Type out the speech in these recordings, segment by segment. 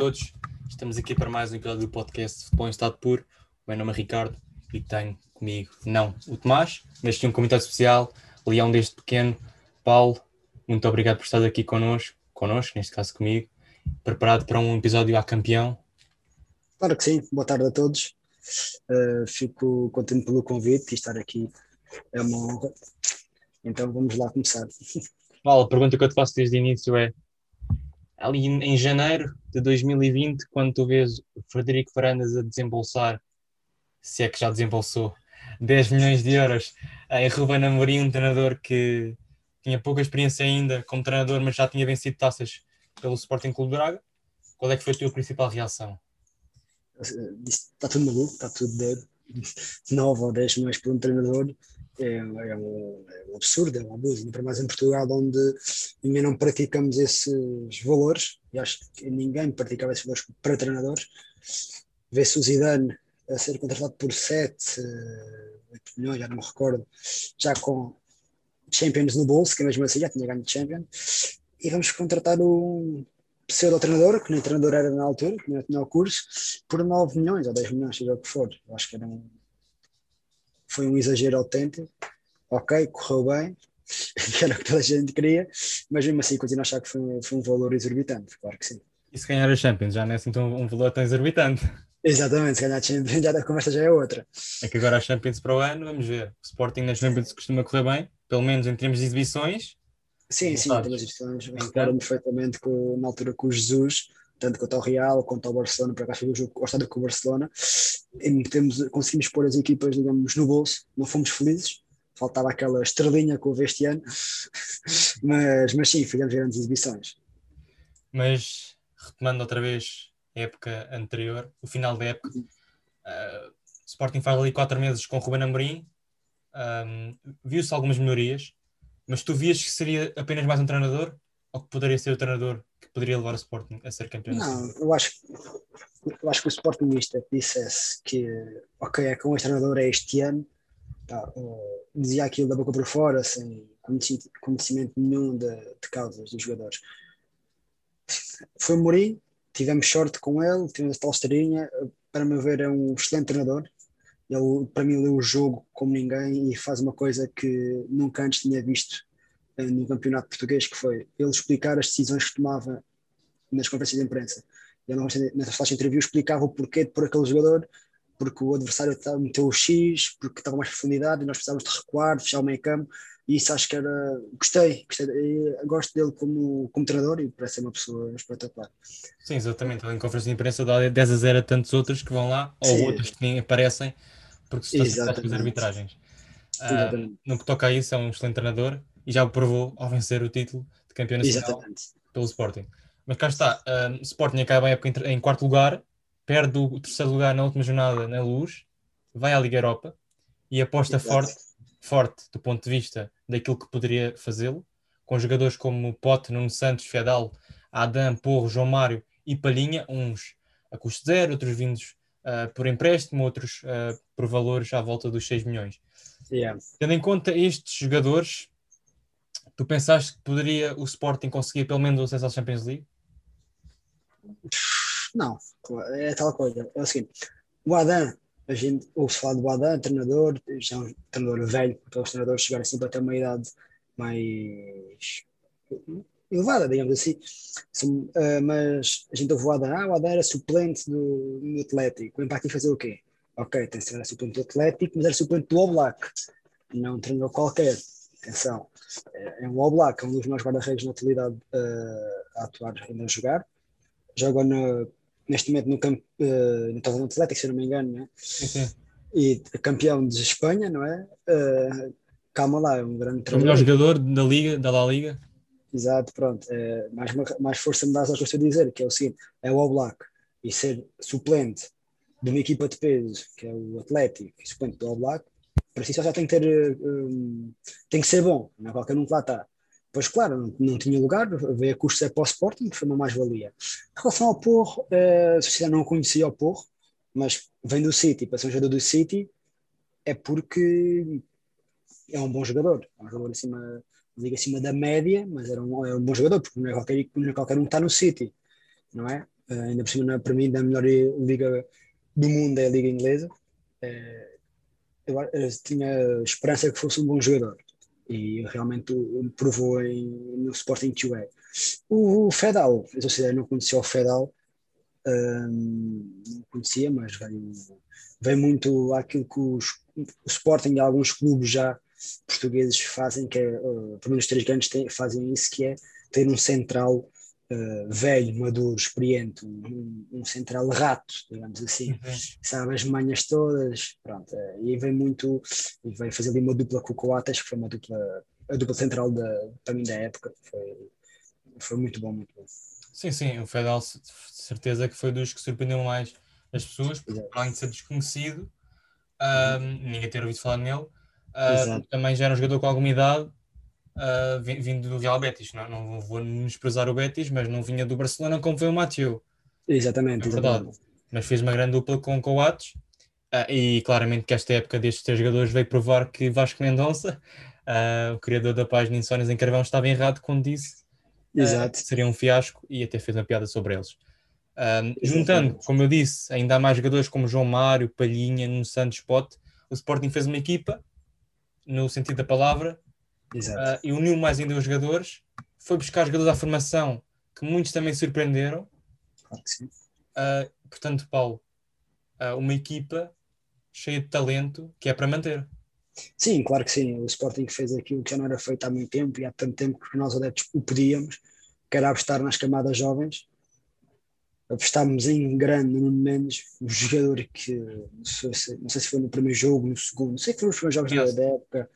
todos. Estamos aqui para mais um episódio do podcast Futebol em Estado Puro. O meu nome é Ricardo e tenho comigo, não o Tomás, mas tinha um comentário especial, Leão desde pequeno. Paulo, muito obrigado por estar aqui connosco, connosco, neste caso comigo, preparado para um episódio a campeão. Claro que sim, boa tarde a todos. Uh, fico contente pelo convite e estar aqui é uma honra. Então vamos lá começar. Paulo, a pergunta que eu te faço desde o início é: ali em janeiro de 2020, quando tu vês Frederico Varandas a desembolsar, se é que já desembolsou, 10 milhões de euros em Ruben Amorim, um treinador que tinha pouca experiência ainda como treinador, mas já tinha vencido taças pelo Sporting Clube Braga. Qual é que foi a tua principal reação? Está tudo maluco, está tudo doido. 9 ou 10 milhões por um treinador é, é, um, é um, absurdo, é um abuso. Ainda para mais em Portugal, onde ainda não praticamos esses valores, e acho que ninguém praticava esses valores para treinadores. Vê-se o Zidane a ser contratado por 7, 8 milhões, já não me recordo, já com Champions no bolso, que mesmo assim já tinha ganho Champions, e vamos contratar um pseudo-treinador, que nem treinador era na altura, que não tinha o curso, por 9 milhões ou 10 milhões, seja o que for. Eu acho que era um, foi um exagero autêntico. Ok, correu bem, era o que toda a gente queria, mas mesmo assim continuo a achar que foi, foi um valor exorbitante, claro que sim. E se ganhar a Champions, já não é assim tão, um valor tão exorbitante? Exatamente, se ganhar a Champions, já a conversa já é outra. É que agora a Champions para o ano, vamos ver. O Sporting nas Champions costuma correr bem, pelo menos em termos de exibições. Sim, sim, em termos de exibições. Recordo-me perfeitamente com, na altura com o Jesus, tanto quanto ao Real, quanto ao Barcelona, para cá foi o jogo ao com o Barcelona, e temos, conseguimos pôr as equipas, digamos, no bolso, não fomos felizes, faltava aquela estrelinha que houve este ano, mas, mas sim, fizemos grandes exibições. Mas, retomando outra vez a época anterior, o final da época, uh, Sporting faz ali quatro meses com o Ruben Amorim, um, viu-se algumas melhorias, mas tu vias que seria apenas mais um treinador ou que poderia ser o treinador que poderia levar o Sporting a ser campeão? Não, eu acho, eu acho que o Sportingista dissesse que, ok, é com este treinador é este ano, tá, dizia aquilo da boca por fora, sem conhecimento nenhum de, de causas dos jogadores. Foi Mourinho, tivemos sorte com ele, tivemos a tal esteirinha, para meu ver é um excelente treinador, ele para mim lê o jogo como ninguém e faz uma coisa que nunca antes tinha visto no campeonato português, que foi ele explicar as decisões que tomava nas conferências de imprensa. Ele nessa flash interview explicava o porquê de pôr aquele jogador, porque o adversário meteu o X, porque estava mais profundidade e nós precisávamos de recuar, de fechar o meio campo, e isso acho que era. Gostei, gostei gosto dele como, como treinador e parece ser uma pessoa espetacular. Sim, exatamente. Em conferência de imprensa dá 10 a 0 a tantos outros que vão lá, ou Sim. outros que nem aparecem, porque se está a fazer arbitragens. Uh, no que toca a isso, é um excelente treinador e já o provou ao vencer o título de campeão nacional Exatamente. pelo Sporting. Mas cá está, o Sporting acaba a época em, quarto lugar, perde o terceiro lugar na última jornada na Luz, vai à Liga Europa e aposta forte, forte do ponto de vista daquilo que poderia fazê-lo, com jogadores como Pote, Nuno Santos, Fedal, Adam, Porro, João Mário e Palhinha, uns a custo zero, outros vindos uh, por empréstimo, outros uh, por valores à volta dos 6 milhões. Yeah. Tendo em conta estes jogadores, tu pensaste que poderia o Sporting conseguir pelo menos o acesso à Champions League? Não, é tal coisa. É o seguinte: o Adam, a gente ouve falar do Adam, treinador, já é um treinador velho, porque os treinadores chegarem sempre até uma idade mais elevada, digamos assim. uh, mas a gente ouve o Adam, ah, o Adam era suplente do, do Atlético. O Impacto ia fazer o quê? Ok, tem que suplente do Atlético, mas era suplente do Oblak. Não um treinador qualquer. Atenção, é, é um Oblak, é um dos mais guarda-redes na atualidade uh, a atuar ainda a jogar. Joga no, neste momento no campo uh, no Atlético, se não me engano, né? Sim, e campeão de Espanha, não é? Uh, calma lá, é um grande treinador. É o melhor jogador da Liga, da La Liga. Exato, pronto. É, mais, mais força me dá eu estou a dizer, que é o seguinte: é o Oblak e ser suplente de uma equipa de peso, que é o Atlético, e suplente do Oblak, para si só já tem que ter. Um, tem que ser bom, não é qualquer um que lá está. Pois claro, não, não tinha lugar, veio a custo é para o Sporting, foi uma mais-valia. Em relação ao Porro, uh, a sociedade não conhecia o Porro, mas vem do City, para ser um jogador do City, é porque é um bom jogador, é um jogador acima, liga acima da média, mas era um, é um bom jogador, porque não é qualquer, não é qualquer um que está no City, não é? Uh, ainda por cima, para mim, da melhor liga do mundo é a liga inglesa. Uh, eu, eu tinha esperança que fosse um bom jogador e realmente provou em, no Sporting que o. O, Fedal, eu não conhecia o Fedal, um, não conhecia, mas vem, vem muito aquilo que os, o Sporting e alguns clubes já portugueses fazem, que é, uh, pelo menos três grandes fazem isso, que é ter um central uh, velho, maduro, experiente, um, um, central rato, digamos assim, uhum. sabe as manhas todas, pronto, uh, e vem muito, e veio fazer ali uma dupla com o Coates, que foi uma dupla, a dupla central da, para mim da época, foi, foi muito bom, muito bom. Sim, sim, o Fedal certeza que foi dos que surpreendeu mais as pessoas, porque além de ser desconhecido, uh, ninguém ter ouvido falar nele, uh, também já era um jogador com alguma idade uh, vindo do Real Betis. Não, não vou desprezar o Betis, mas não vinha do Barcelona como foi o Mathieu. Exatamente, é verdade. Exatamente. Mas fez uma grande dupla com o Coates. Uh, e claramente que esta época destes três jogadores veio provar que Vasco Mendonça, uh, o criador da página Insónias em Carvão, estava errado quando disse uh, que seria um fiasco e até fez uma piada sobre eles. juntando, como eu disse, ainda há mais jogadores como João Mário, Palhinha, no Santos Pote, o Sporting fez uma equipa, no sentido da palavra, Uh, e uniu mais ainda os jogadores, foi buscar jogadores à formação que muitos também surpreenderam. Claro que sim. Uh, portanto, Paulo, uh, uma equipa cheia de talento que é para manter. Sim, claro que sim. O Sporting fez aquilo que já não era feito há muito tempo e há tanto tempo que nós adeptos o pedíamos, que era apostar nas camadas jovens. Apostámos em grande, no menos, um jogador que não sei, se, não sei se foi no primeiro jogo, no segundo, não sei que foram os primeiros jogos da época,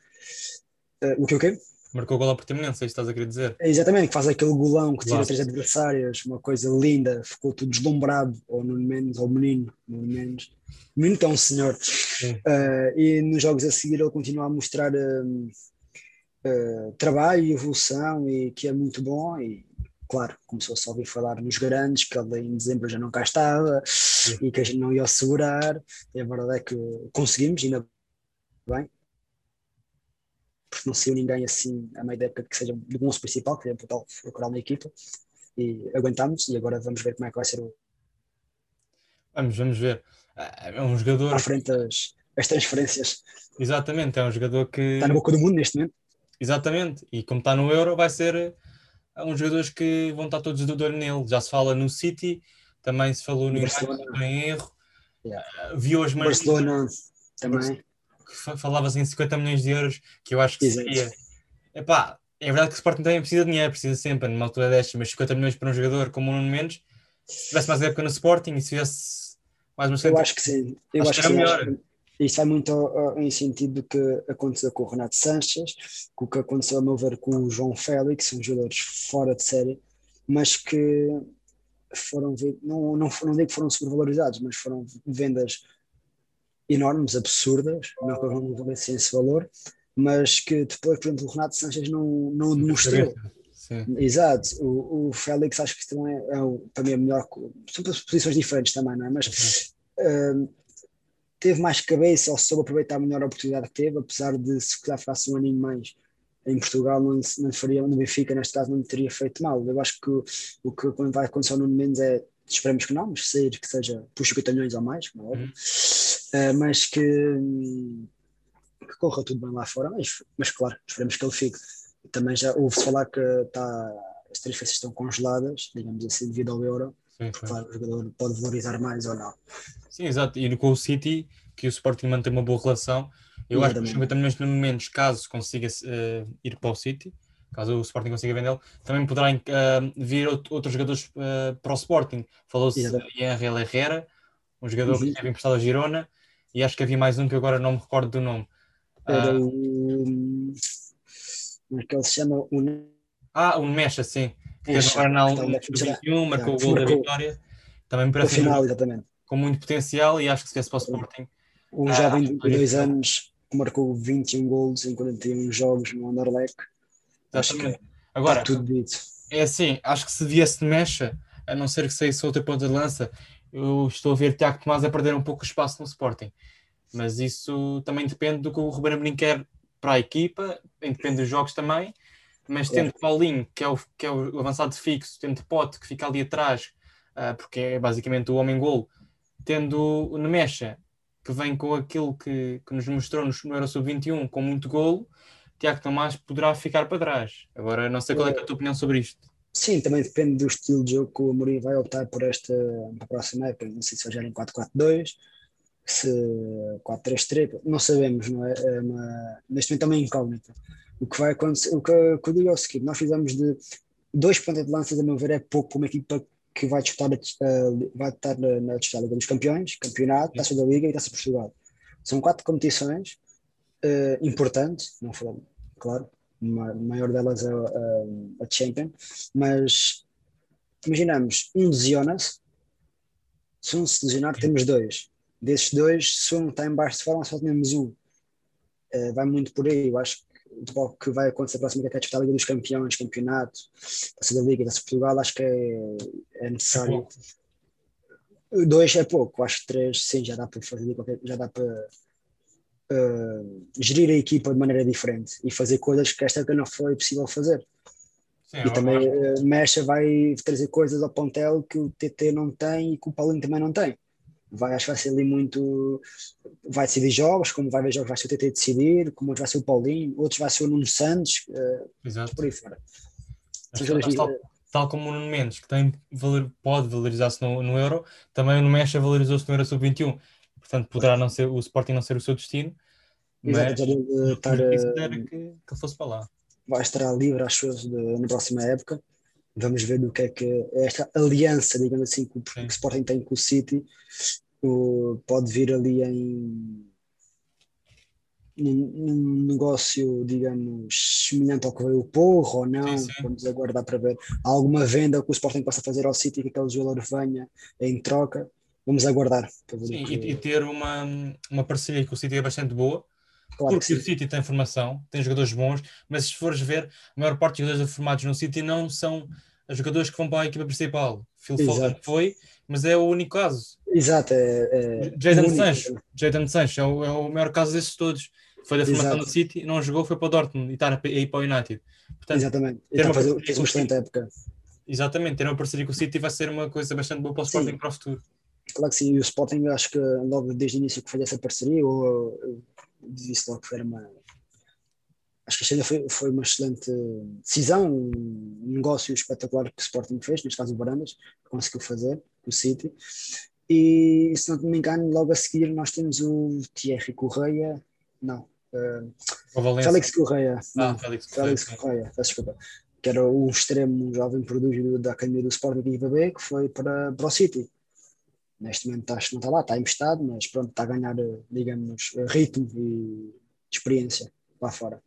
Uh, o que o quê? Marcou gol ao Portimonense, é isso estás a querer dizer? É, exatamente, que faz aquele golão que tira três adversários, uma coisa linda, ficou tudo deslumbrado, ou no menos, ou menino, no menos. O menino que é um senhor. Uh, e nos jogos a seguir ele continua a mostrar uh, uh, trabalho e evolução, e que é muito bom, e claro, começou-se a ouvir falar nos grandes, que ele em dezembro já não cá estava, Sim. e que a gente não ia assegurar, e a verdade é que conseguimos, ainda bem, porque não saiu ninguém assim a meio da época que seja do 11 principal, que é o procurar uma equipa, e aguentamos, e agora vamos ver como é que vai ser o. Vamos, vamos ver. É um jogador. À frente das, as transferências. Exatamente, é um jogador que. Está na boca do mundo neste momento. Exatamente, e como está no Euro, vai ser é uns jogadores que vão estar todos do olho nele. Já se fala no City, também se falou no Barcelona, em erro. Yeah. Uh, vi hoje Barcelona também falava-se em 50 milhões de euros, que eu acho que Exato. seria. Epá, é verdade que o Sporting também precisa de dinheiro, precisa sempre, numa altura destas, mas 50 milhões para um jogador como o Nuno Mendes, se tivesse mais época no Sporting e se tivesse mais uma Eu acho que sim. Eu acho, acho que, que melhor. Isso vai muito uh, em sentido do que aconteceu com o Renato Sanches, com o que aconteceu, a meu ver, com o João Félix, são jogadores fora de série, mas que foram, não, não, não digo que foram sobrevalorizados, mas foram vendas enormes, absurdas, não que não valessem esse valor, mas que depois, por exemplo, o Renato Sanches não, não demonstrou. Exato, o, o Félix acho que também é, é o, para mim é melhor, são posições diferentes também, não é? Mas uh, teve mais cabeça ou soube aproveitar melhor a oportunidade que teve, apesar de se calhar fosse um aninho mais em Portugal não, não faria, no Benfica neste caso não teria feito mal. Eu acho que o, o que vai acontecer no menos é esperemos que não, mas sair que seja por 50 milhões ou mais, como é óbvio, uhum. Uh, mas que, que, corra tudo bem lá fora, mas, mas claro, esperemos que ele fique. Também já ouve-se falar que tá, as transferências estão congeladas, digamos assim, devido ao euro, sim, porque, claro, o jogador pode valorizar mais ou não. Sim, exato, e com o City, que o Sporting mantém uma boa relação, eu Exatamente. acho que os 50 milhões no momento, caso consiga uh, ir para o City, caso o Sporting consiga vendê-lo, também poderá uh, vir outros jogadores uh, para o Sporting. Falou-se em Herrera, um jogador uhum. que teve emprestado a Girona, e acho que havia mais um que agora não me recordo do nome. Era uh, o. Como é que ele se chama? O... Ah, o Mecha, sim. Que agora na 21, marcou o gol da vitória. Também me parece final, exatamente. com muito potencial e acho que se viesse para o Sporting. Um jovem de 22 anos que marcou 21 gols em 41 jogos no Anderlecht Exatamente. Agora, tudo dito. é assim, acho que se viesse de mecha, a não ser que saísse outra ponta de lança, eu estou a ver Tiago Tomás a perder um pouco de espaço no Sporting. Mas isso também depende do que o Ruben Amorim quer para a equipa, depende dos jogos também. Mas tendo é. Paulinho, que é, o, que é o avançado fixo, tendo Pote, que fica ali atrás, uh, porque é basicamente o homem-gol, tendo o Nemecha, que vem com aquilo que, que nos mostrou no, no Euro Sub-21, com muito golo, Tiago Tomás poderá ficar para trás. Agora, não sei qual é, é a tua opinião sobre isto. Sim, também depende do estilo de jogo que o Amorim vai optar por esta para a próxima época. Não sei se vai jogar em 4-4-2, se 4-3-3, não sabemos, não é? é uma, neste momento é uma incógnita. O que vai acontecer, o que, o que eu digo é o seguinte: nós fizemos de dois pontos de lanças, a meu ver, é pouco para uma equipa que vai disputar uh, vai estar na, na disputa Liga dos Campeões, Campeonato, Taça da Liga e Taça de Portugal. São quatro competições uh, importantes, não foram, claro, a maior delas é a, a Champion, mas imaginamos, um lesiona-se, se um se lesionar, temos dois. Desses dois, se um está em baixo de forma, só temos um. Uh, vai muito por aí. Eu acho que o que vai acontecer próximo é a Liga dos Campeões, Campeonato, Taça da Liga, de Portugal, acho que é, é necessário. É dois é pouco, acho que três, sim, já dá para fazer, já dá para uh, gerir a equipa de maneira diferente e fazer coisas que esta época não foi possível fazer. Sim, e também uh, Mecha vai trazer coisas ao Pontel que o TT não tem e que o Paulinho também não tem. Vai, acho que vai ser ali muito. Vai decidir jogos, como vai ver jogos, vai ser o TT decidir, como outros vai ser o Paulinho, outros vai ser o Nuno Santos, uh, Exato. por aí fora. Tal, tal, como o Nuno Mendes, que tem valor, pode valorizar-se no, no Euro, também o Mecha valorizou-se no Euro Sub-21 portanto poderá não ser, o Sporting não ser o seu destino, mas Exato, estar, era que, que ele fosse para lá. Vai estar livre, acho eu, na próxima época. Vamos ver do que é que esta aliança, digamos assim, que o, que o Sporting tem com o City o, pode vir ali em num, negócio, digamos, semelhante ao que veio o Porro ou não, sim, sim. vamos aguardar para ver. Há alguma venda que o Sporting possa fazer ao City que aquele jogador venha em troca, vamos aguardar. Sim, e, e, ter uma, uma parceria com o City é bastante boa, claro porque o City tem formação, tem jogadores bons, mas se fores ver, a maior parte dos jogadores formados no City não são os jogadores que vão para a equipa principal. Phil Foden foi, mas é o único caso. Exato. É, é Jadon Sancho, Jadon Sancho é o, é o maior caso desses todos. Foi da formação Exato. do City, não jogou, foi para o Dortmund e está a ir para o United. Portanto, Exatamente. Ter uma, fazer, uma excelente época. Exatamente, ter uma parceria com o City vai ser uma coisa bastante boa para o Sporting para o futuro. Claro que sim, e o Sporting acho que logo desde o início que fez essa parceria, ou disse logo que era uma. Acho que a foi, foi uma excelente decisão, um negócio espetacular que o Sporting fez, neste caso o Barandas, conseguiu fazer, o City. E se não me engano, logo a seguir nós temos o Thierry Correia, não, uh, Félix Correia, ah, não, Félix, Félix Correia, peço desculpa, que era o extremo jovem prodígio da Academia do Sporting Equipa B, que foi para, para o City neste momento acho que não está lá, está emprestado, mas pronto, está a ganhar, digamos, ritmo e experiência lá fora.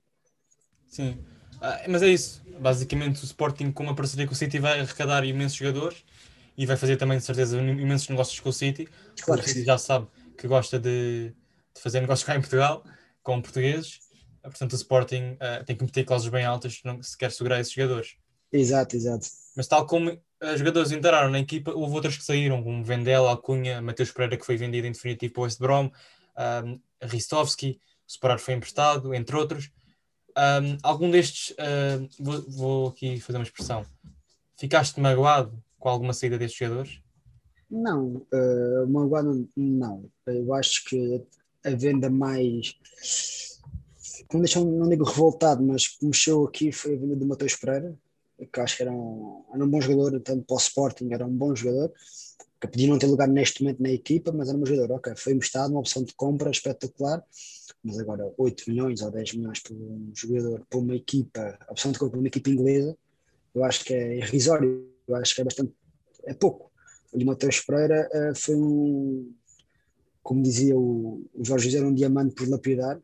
Sim, ah, mas é isso. Basicamente, o Sporting, com uma parceria com o City, vai arrecadar imensos jogadores e vai fazer também, de certeza, imensos negócios com o City. Claro que já sabe que gosta de, de, fazer negócios cá em Portugal, com portugueses. Portanto, o Sporting uh, tem que meter cláusulas bem altas se quer segurar esses jogadores. Exato, exato. Mas tal como jogadores entraram na equipa, houve outros que saíram, como Vendel, Alcunha, Mateus Pereira, que foi vendido em definitivo para o West Brom, um, Ristovski, o Separar foi emprestado, entre outros. Um, algum destes, uh, vou, vou, aqui fazer uma expressão, ficaste magoado com alguma saída destes jogadores? Não, uh, magoado não. Eu acho que a venda mais. Não, deixou, não digo revoltado, mas que mexeu aqui foi a venda do Mateus Pereira, que acho que era um, era um bom jogador, tanto para o Sporting, era um bom jogador, que podia não ter lugar neste momento na equipa, mas era um jogador, ok, foi emprestado, uma opção de compra espetacular, mas agora 8 milhões ou 10 milhões por um jogador, por uma equipa, a opção de compra por uma equipa inglesa, eu acho que é irrisório, eu acho que é bastante, é pouco. O Matheus Pereira uh, foi um, como dizia o, o Jorge era um diamante por lapidar,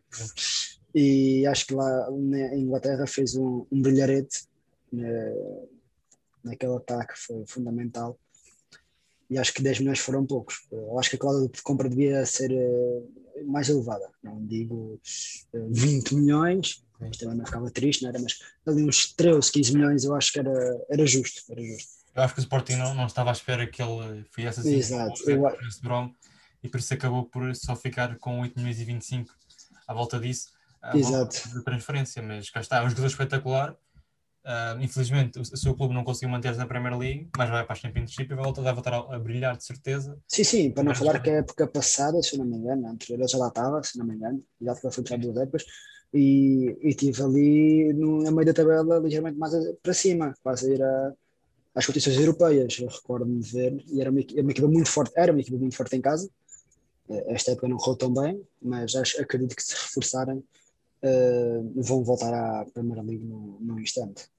e acho que lá na Inglaterra fez um, um brilharete naquele ataque foi fundamental. E acho que 10 milhões foram poucos. Eu acho que a cláusula de compra devia ser uh, mais elevada. Não digo uh, eh, 20 milhões, Mas também não ficava triste, não era? Mas ali uns 13, 15 milhões eu acho que era, era justo. Era justo. Eu acho que o Sporting não, não estava à espera que ele fizesse assim Exato. o Brom, e por isso acabou por só ficar com 8 milhões e 25 à volta disso. Exato. De transferência, mas cá está, é um jogador espetacular Uh, infelizmente, o, o, seu clube não conseguiu manter-se na Premier League, mas vai para a Championship e vai voltar, vai voltar a, a, brilhar, de certeza. Sim, sim, para não falar que a época passada, se não me engano, a anterior já lá estava, se não me engano, já foi para duas épocas, e, e tive ali no, no meio da tabela ligeiramente mais para cima, quase a ir a, às competições europeias. Eu recordo-me de ver, e era uma, uma, equipa muito forte, era uma equipa muito forte em casa. Eh, esta época não correu tão bem, mas acho, acredito que se reforçarem uh, vão voltar à Primeira League no, no instante.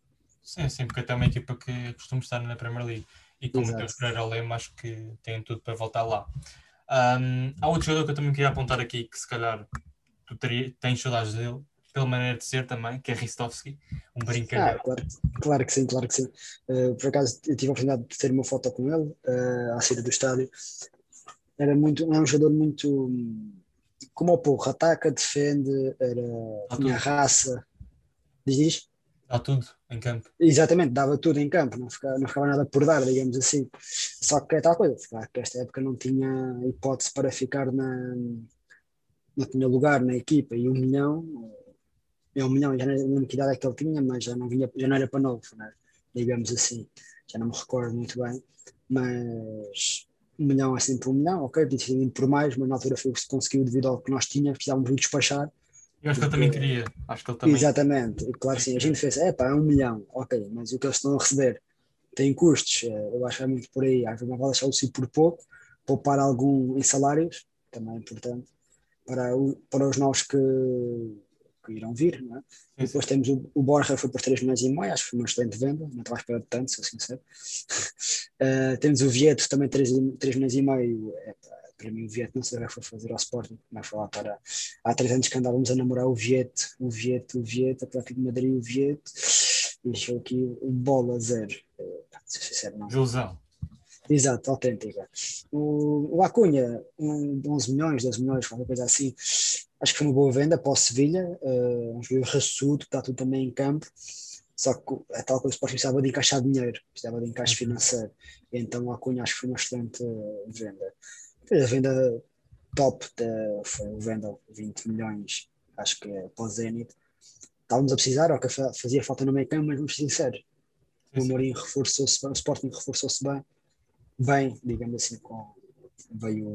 Sim, sim, porque até é uma equipa que costuma estar na Premier League. E como Exato. o Pereira Lema, acho que tem tudo para voltar lá. Um, há outro jogador que eu também queria apontar aqui, que se calhar tu teria, tens saudades dele, pela maneira de ser também, que é Ristovski, um brincadeira. Ah, claro, claro, que sim, claro que sim. Uh, por acaso eu tive a oportunidade de ter uma foto com ele uh, à saída do estádio. Era muito, é um jogador muito como o porro, ataca, defende, era, tinha raça. Diz, diz? Dá tudo em campo. Exatamente, dava tudo em campo, não ficava, não ficava nada por dar, digamos assim. Só que é tal coisa, claro que esta época não tinha hipótese para ficar na. não tinha lugar na equipa e um milhão. É um milhão, já não lembro que idade é que ele tinha, mas já não, vinha, já não era para novo, né? digamos assim. Já não me recordo muito bem, mas um milhão é sempre um milhão, ok, podia por mais, mas na altura foi o que se conseguiu devido ao que nós tínhamos, precisávamos de despachar eu acho que ele também queria. Acho que ele também... Exatamente, claro que sim. A gente fez, é pá, é um milhão, ok, mas o que eles estão a receber tem custos, eh, eu acho que é muito por aí. Às vezes não vale deixar o si por pouco, poupar algum em salários, também é importante, para, o, para os novos que, que irão vir. Não é? Sim, Depois temos o, o Borja, foi por 3 milhões e meio, acho que foi uma excelente venda, não estava a esperar de tanto, sou sincero. Uh, temos o Vieto, também 3, 3 milhões e meio, é, para mim o Vieto não sei o que foi fazer ao Sporting, mas foi lá para há três anos que andávamos a namorar o Vieto, o Vieto, o Vieto, Atlético de Madrid, o Vieto, e deixou aqui o bola zero. Uh, se sincero, não. Ilusão. Exato, autêntica. O, o Acunha, um, 11 milhões, 12 milhões, qualquer coisa assim, acho que foi uma boa venda para o Sevilha, uh, um jogador raçudo, que está tudo também em campo, só que a tal coisa o Sporting precisava de encaixar dinheiro, precisava de encaixe uhum. financeiro, então o Acunha acho que foi uma excelente uh, venda. A venda top da, foi o Vendel, 20 milhões, acho que é para o Zenit. Estávamos a precisar, ok, fazia falta no meio campo, mas vamos ser sinceros. O Mourinho reforçou-se bem, o Sporting reforçou-se bem, bem, digamos assim, com, veio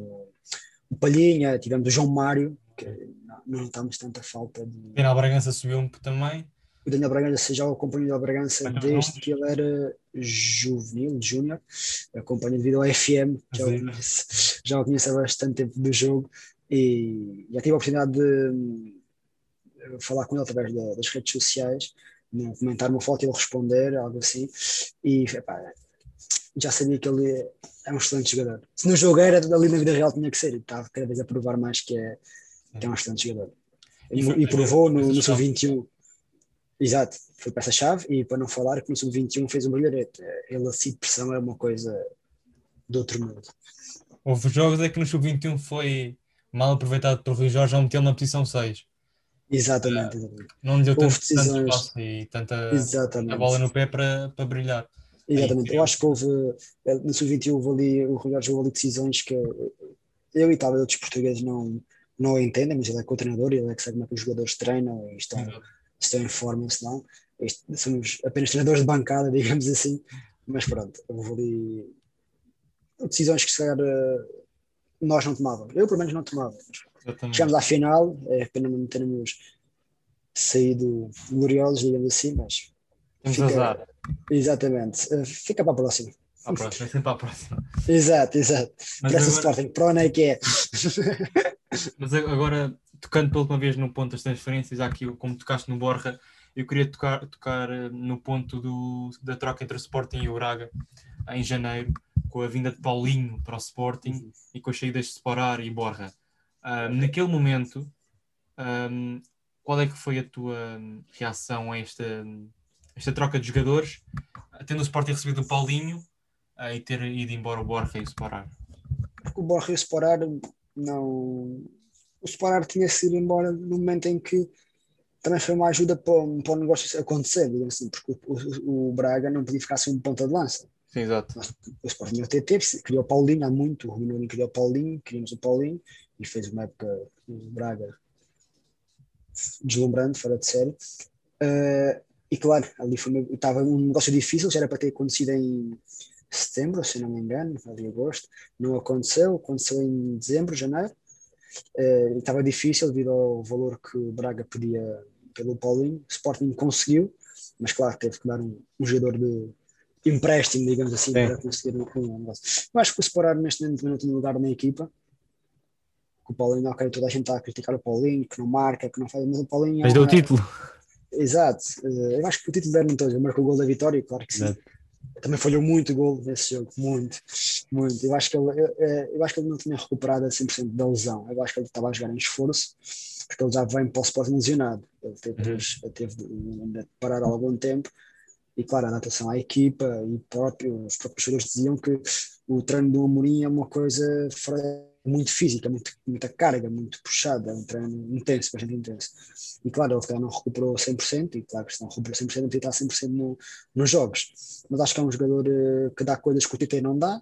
o Palhinha, tivemos o João Mário, que não, não notamos tanta falta de. Daniel Bragança subiu um também. O Daniel Bragança já o acompanho da Bragança desde que ele era juvenil, júnior, acompanha devido ao FM, já o, conheço, já o conheço há bastante tempo do jogo. E já tive a oportunidade de falar com ele através das redes sociais, comentar uma foto e ele responder, algo assim, e epá, já sabia que ele é um excelente jogador. Se no jogo era, ali na vida real tinha que ser, e estava cada vez a provar mais que é, que é um excelente jogador. E, e provou no, no seu 21 Exato, foi peça-chave e para não falar que no sub-21 fez um brilharete. Ele assim de pressão é uma coisa do outro mundo. Houve jogos é que no sub-21 foi mal aproveitado pelo Rui Jorge ao metê-lo na posição 6. Exatamente, exatamente. Não lhe deu tanto, tanto espaço e tanta, tanta, bola no pé para, para brilhar. Exatamente, Aí, eu acho que houve eh, no sub-21 houve ali, o Rui Jorge houve ali decisões que eu e talvez outros portugueses não, não entendem, mas ele é co-treinador e ele é que sabe como é que os jogadores treinam e estão. Exato estão em forma, senão somos apenas treinadores de bancada, digamos assim, mas pronto, houve ali decisões que se calhar eh, nós não tomávamos, eu pelo menos não tomava. Chegamos à final, é pena não termos saído gloriosos, digamos assim, mas fica, azar. Exatamente, eh, fica para a próxima. Para a próxima, é sempre para a próxima. exato, exato. Mas Parece agora... Sporting, para onde é que é? mas agora tocando pela última vez no ponto das transferências, aqui como tocaste no Borja, eu queria tocar, tocar eh, no ponto do, da troca entre o Sporting e o Braga em janeiro, com a vinda de Paulinho para o Sporting e com as saídas de Sporar e Borja. Um, naquele momento, um, qual é que foi a tua reação a esta, esta troca de jogadores, tendo o Sporting recebido o Paulinho uh, e ter ido embora o Borja e o Sporar? Porque o Borja e o Sporar não o Sporar tinha sido embora no momento em que também foi uma ajuda para, para o negócio acontecer, digamos assim, porque o, o, Braga não podia ficar sem um ponta de lança. Sim, exato. o Sporting até teve, criou o Paulinho há muito, o Rubinho criou o Paulinho, criamos o Paulinho e fez uma época o Braga deslumbrante, fora de série. Uh, e claro, ali foi, estava um negócio difícil, já era para ter acontecido em setembro, se não me engano, ali agosto. Não aconteceu, aconteceu em dezembro, janeiro. Uh, estava difícil devido ao valor que o Braga pedia pelo Paulinho. O Sporting conseguiu, mas claro, teve que dar um, um jogador de empréstimo, digamos assim, Sim. para conseguir um, um negócio. Eu acho que o Sporting neste momento não tem lugar na equipa. O Paulinho, ok, toda a gente está a criticar o Paulinho, que não marca, que não faz, mas o Paulinho. Mas deu o título. Exato, eh, eu acho que o título deram todos. Ele marcou o gol da vitória, claro que sim. Exato. Também falhou muito gol nesse jogo, muito, muito. Eu acho que ele, eu, eh, eu acho que ele não tinha recuperado a 100% da lesão. Eu acho que ele estava a jogar em esforço, porque ele já vem para o Sporting lesionado. Ele teve, uhum. teve de parar algum tempo. E claro, a adaptação à equipa e próprio, os próprios jogadores diziam que o treino do Amorim é uma coisa muito física, muito, muita carga, muito puxada, um treino intenso, bastante intenso. E claro, ele não recuperou 100%, e claro que se não recuperou 100%, ele está 100% no, nos jogos. Mas acho que é um jogador uh, que dá coisas que o TT não dá.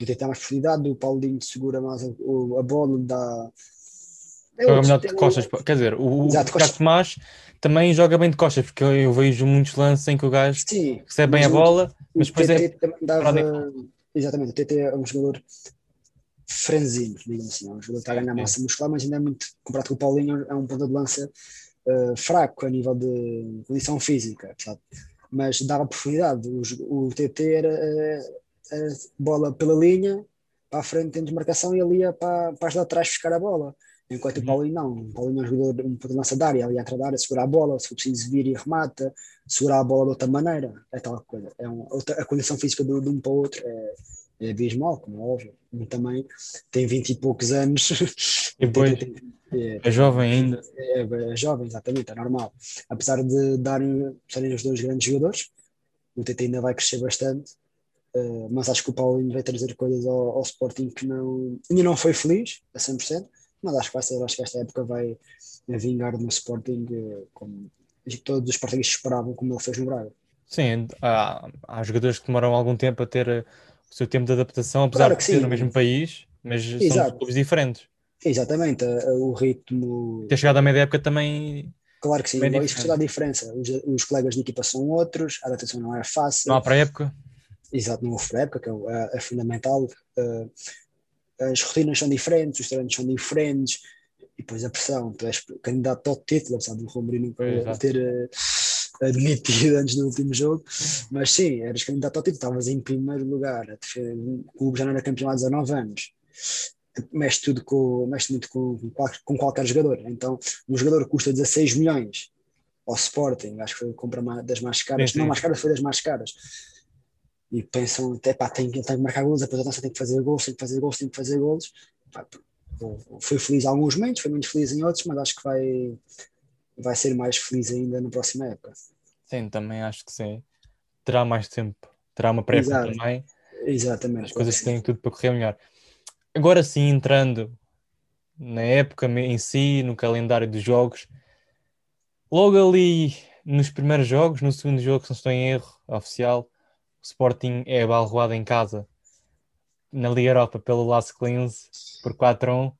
O TT tem mais profundidade, o Paulinho segura mais a, a bola, dá. É joga melhor de costas, quer dizer, o, Exato, o Tomás também joga bem de costas, porque eu, eu, vejo muitos lances em que o gajo Sim, recebe bem a bola, mas depois é. Dava, exatamente, o TT é um jogador franzino, digamos assim. É um jogador que está a ganhar massa muscular, mas ainda é muito, comparado com o Paulinho, é um ponto de lança uh, fraco a nível de condição física, sabe? mas dava profundidade. O, o TT era uh, a bola pela linha, para a frente dentro de marcação e ali ia para, para as laterais buscar a bola. Enquanto uhum. o Paulinho não, o Paulinho é um jogador um ponto de lança da área, ali atrás da área, segurar a bola, se for preciso vir e remata, segurar a bola de outra maneira, é tal coisa. É um, outra, a condição física de, de um para o outro é, é abismal, como é óbvio. Um também tem 20 e poucos anos. E depois é, é, jovem ainda. É, é, jovem, exatamente, é normal. Apesar de darem, serem os dois grandes jogadores, o TT ainda vai crescer bastante. Uh, mas acho que o Paulinho vai trazer coisas ao, ao, Sporting que não, ainda não foi feliz a 100%, mas acho que vai ser, acho que esta época vai vingar no Sporting uh, como todos os Sportingistas esperavam, como ele fez no Braga. Sim, há, há jogadores que demoram algum tempo a ter o seu tempo de adaptação, apesar claro de ser sim. no mesmo país, mas Exato. são clubes diferentes. Exatamente, o ritmo. Ter chegado à meia época também. Claro que sim, é isso faz a diferença. Os, os, colegas de equipa são outros, a adaptação não é fácil. Não há pré-época? Exato, não houve pré-época, que é, é, é fundamental. Uh, as rotinas são diferentes, os treinos são diferentes, e depois a pressão. Tu és candidato ao título, apesar do Romerino ter. Admitido antes do último jogo, mas sim, eras candidato ao título, estavas em primeiro lugar, o clube já não era campeão há 19 anos, mexe tudo com, mexe muito com, com qualquer jogador, então um jogador custa 16 milhões ao Sporting, acho que foi a compra das mais caras, sim, sim. não mais caras, foi das mais caras, e pensam até pá, tem, tem que marcar gols, depois a dança tem que fazer gols, tem que fazer gols, tem que fazer gols, pá, fui feliz em alguns momentos, foi menos feliz em outros, mas acho que vai vai ser mais feliz ainda na próxima época. Sim, também acho que sim. Terá mais tempo, terá uma pré também. Exatamente. As coisas têm tudo para correr melhor. Agora sim, entrando na época em si, no calendário dos jogos, logo ali nos primeiros jogos, no segundo jogo, se não estou em erro, oficial, o Sporting é balroado em casa na Liga Europa pelo Las Cleans por 4-1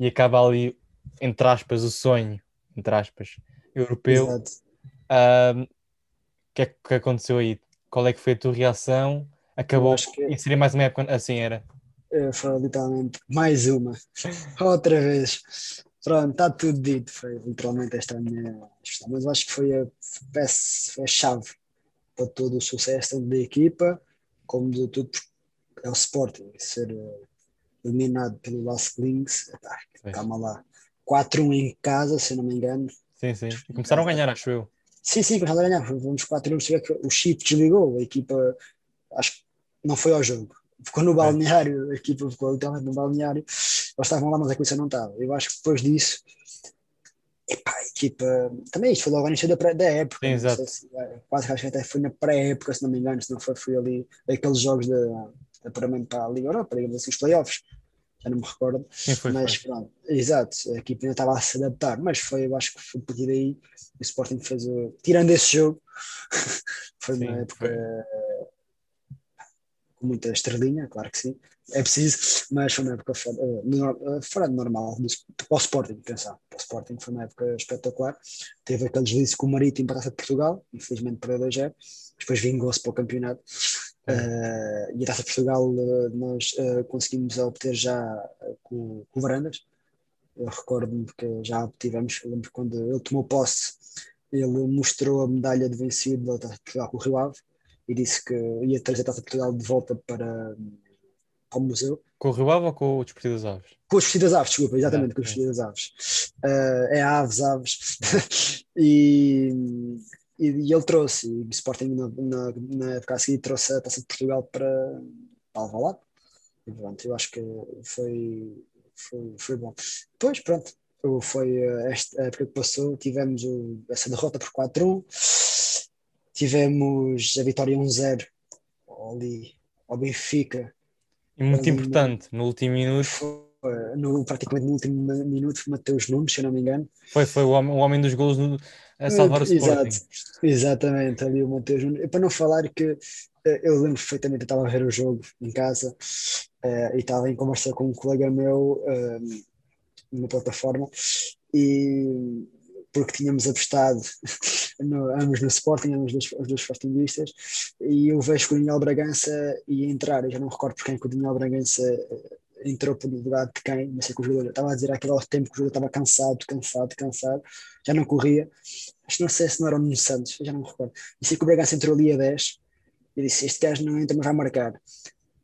e acaba ali, entre aspas, o sonho entre aspas, europeu. O um, que é que aconteceu aí? Qual é que foi a tua reação? Acabou que... e seria mais uma época assim era? É, foi literalmente mais uma, outra vez. Pronto, está tudo dito. Foi literalmente esta a minha questão, mas acho que foi a, foi a chave para todo o sucesso da equipa, como de tudo, é o Sporting ser eh, eliminado pelo Las Links. Calma lá, 4-1 em casa, se não me engano. Sim, sim. E começaram a ganhar, acho eu. Sim, sim, começaram a ganhar. Vamos 4-1. O chip desligou, a equipa acho que não foi ao jogo. Ficou no balneário, a equipa ficou literalmente no balneário. Eles estavam lá, mas a coisa não estava. Eu acho que depois disso, epá, a equipa. Também isto foi logo no início da, da época. Sim, exato. Se, quase que acho que até foi na pré-época, se não me engano, se não foi, foi ali aqueles jogos de apuramento para a Liga Europa, digamos assim, os playoffs já não me recordo. Sim, foi, mas foi. pronto, exato, a equipa ainda estava a se adaptar, mas foi, eu acho que foi a partir daí o Sporting fez o. Tirando esse jogo, foi Sim, uma época foi. com muita estrelinha, claro que sim, é preciso, mas foi uma época fora, eh, eh, fora de normal, do- para o Sporting, pensar, para o Sporting foi uma época espetacular. Teve aqueles deslize com o Marítimo para a Taça de Portugal, infelizmente perdeu 2 0 depois vingou-se para o campeonato. Eh, e a Taça de Portugal eh, nós eh, conseguimos obter já com, com o Varandas. Eu recordo-me que já obtivemos, eu lembro quando ele tomou posse, ele mostrou a medalha de vencido da Taça de Portugal com o Rio Ave e disse que ia trazer a Taça de Portugal de volta para, para o museu. Com o Rio Ave ou com o Desportivo das Aves? Com os vestidos das aves, desculpa, exatamente, Ah, com os sim. vestidos das aves. É aves, aves. e, e, e ele trouxe, e o Sporting na, na, na época a seguir trouxe a Taça de Portugal para, para Alvalade. E pronto, eu acho que foi, foi, foi bom. Depois, pronto, foi eh, esta época que passou, tivemos o- essa derrota por 4-1, tivemos a vitória 1-0 ali ao Benfica, E muito importante, no último minuto, foi, no, praticamente no último minuto, Mateus Nunes, se eu não me engano. foi, foi o, homem, o homem dos golos no- a salvar o Exato, Sporting. exatamente, ali o Mateus Nunes. Para não falar que eh, eu lembro perfeitamente, eu estava a ver o jogo em casa eh, e estava em conversa com um colega meu eh, numa plataforma e porque tínhamos apostado no, ambos no Sporting, ambos os dois, os dois Sportingistas, e eu vejo que o Daniel Bragança ia entrar, eu já não me recordo por quem que o Daniel Bragança entrou por lugar de quem, não sei que o jogador, estava a dizer aquele tempo que o jogador estava cansado, cansado, cansado, já não corria, acho que não sei se não era o Nuno Santos, já não me recordo, disse que o Bragança entrou ali a 10, e disse, este gajo não entra, mas vai marcar.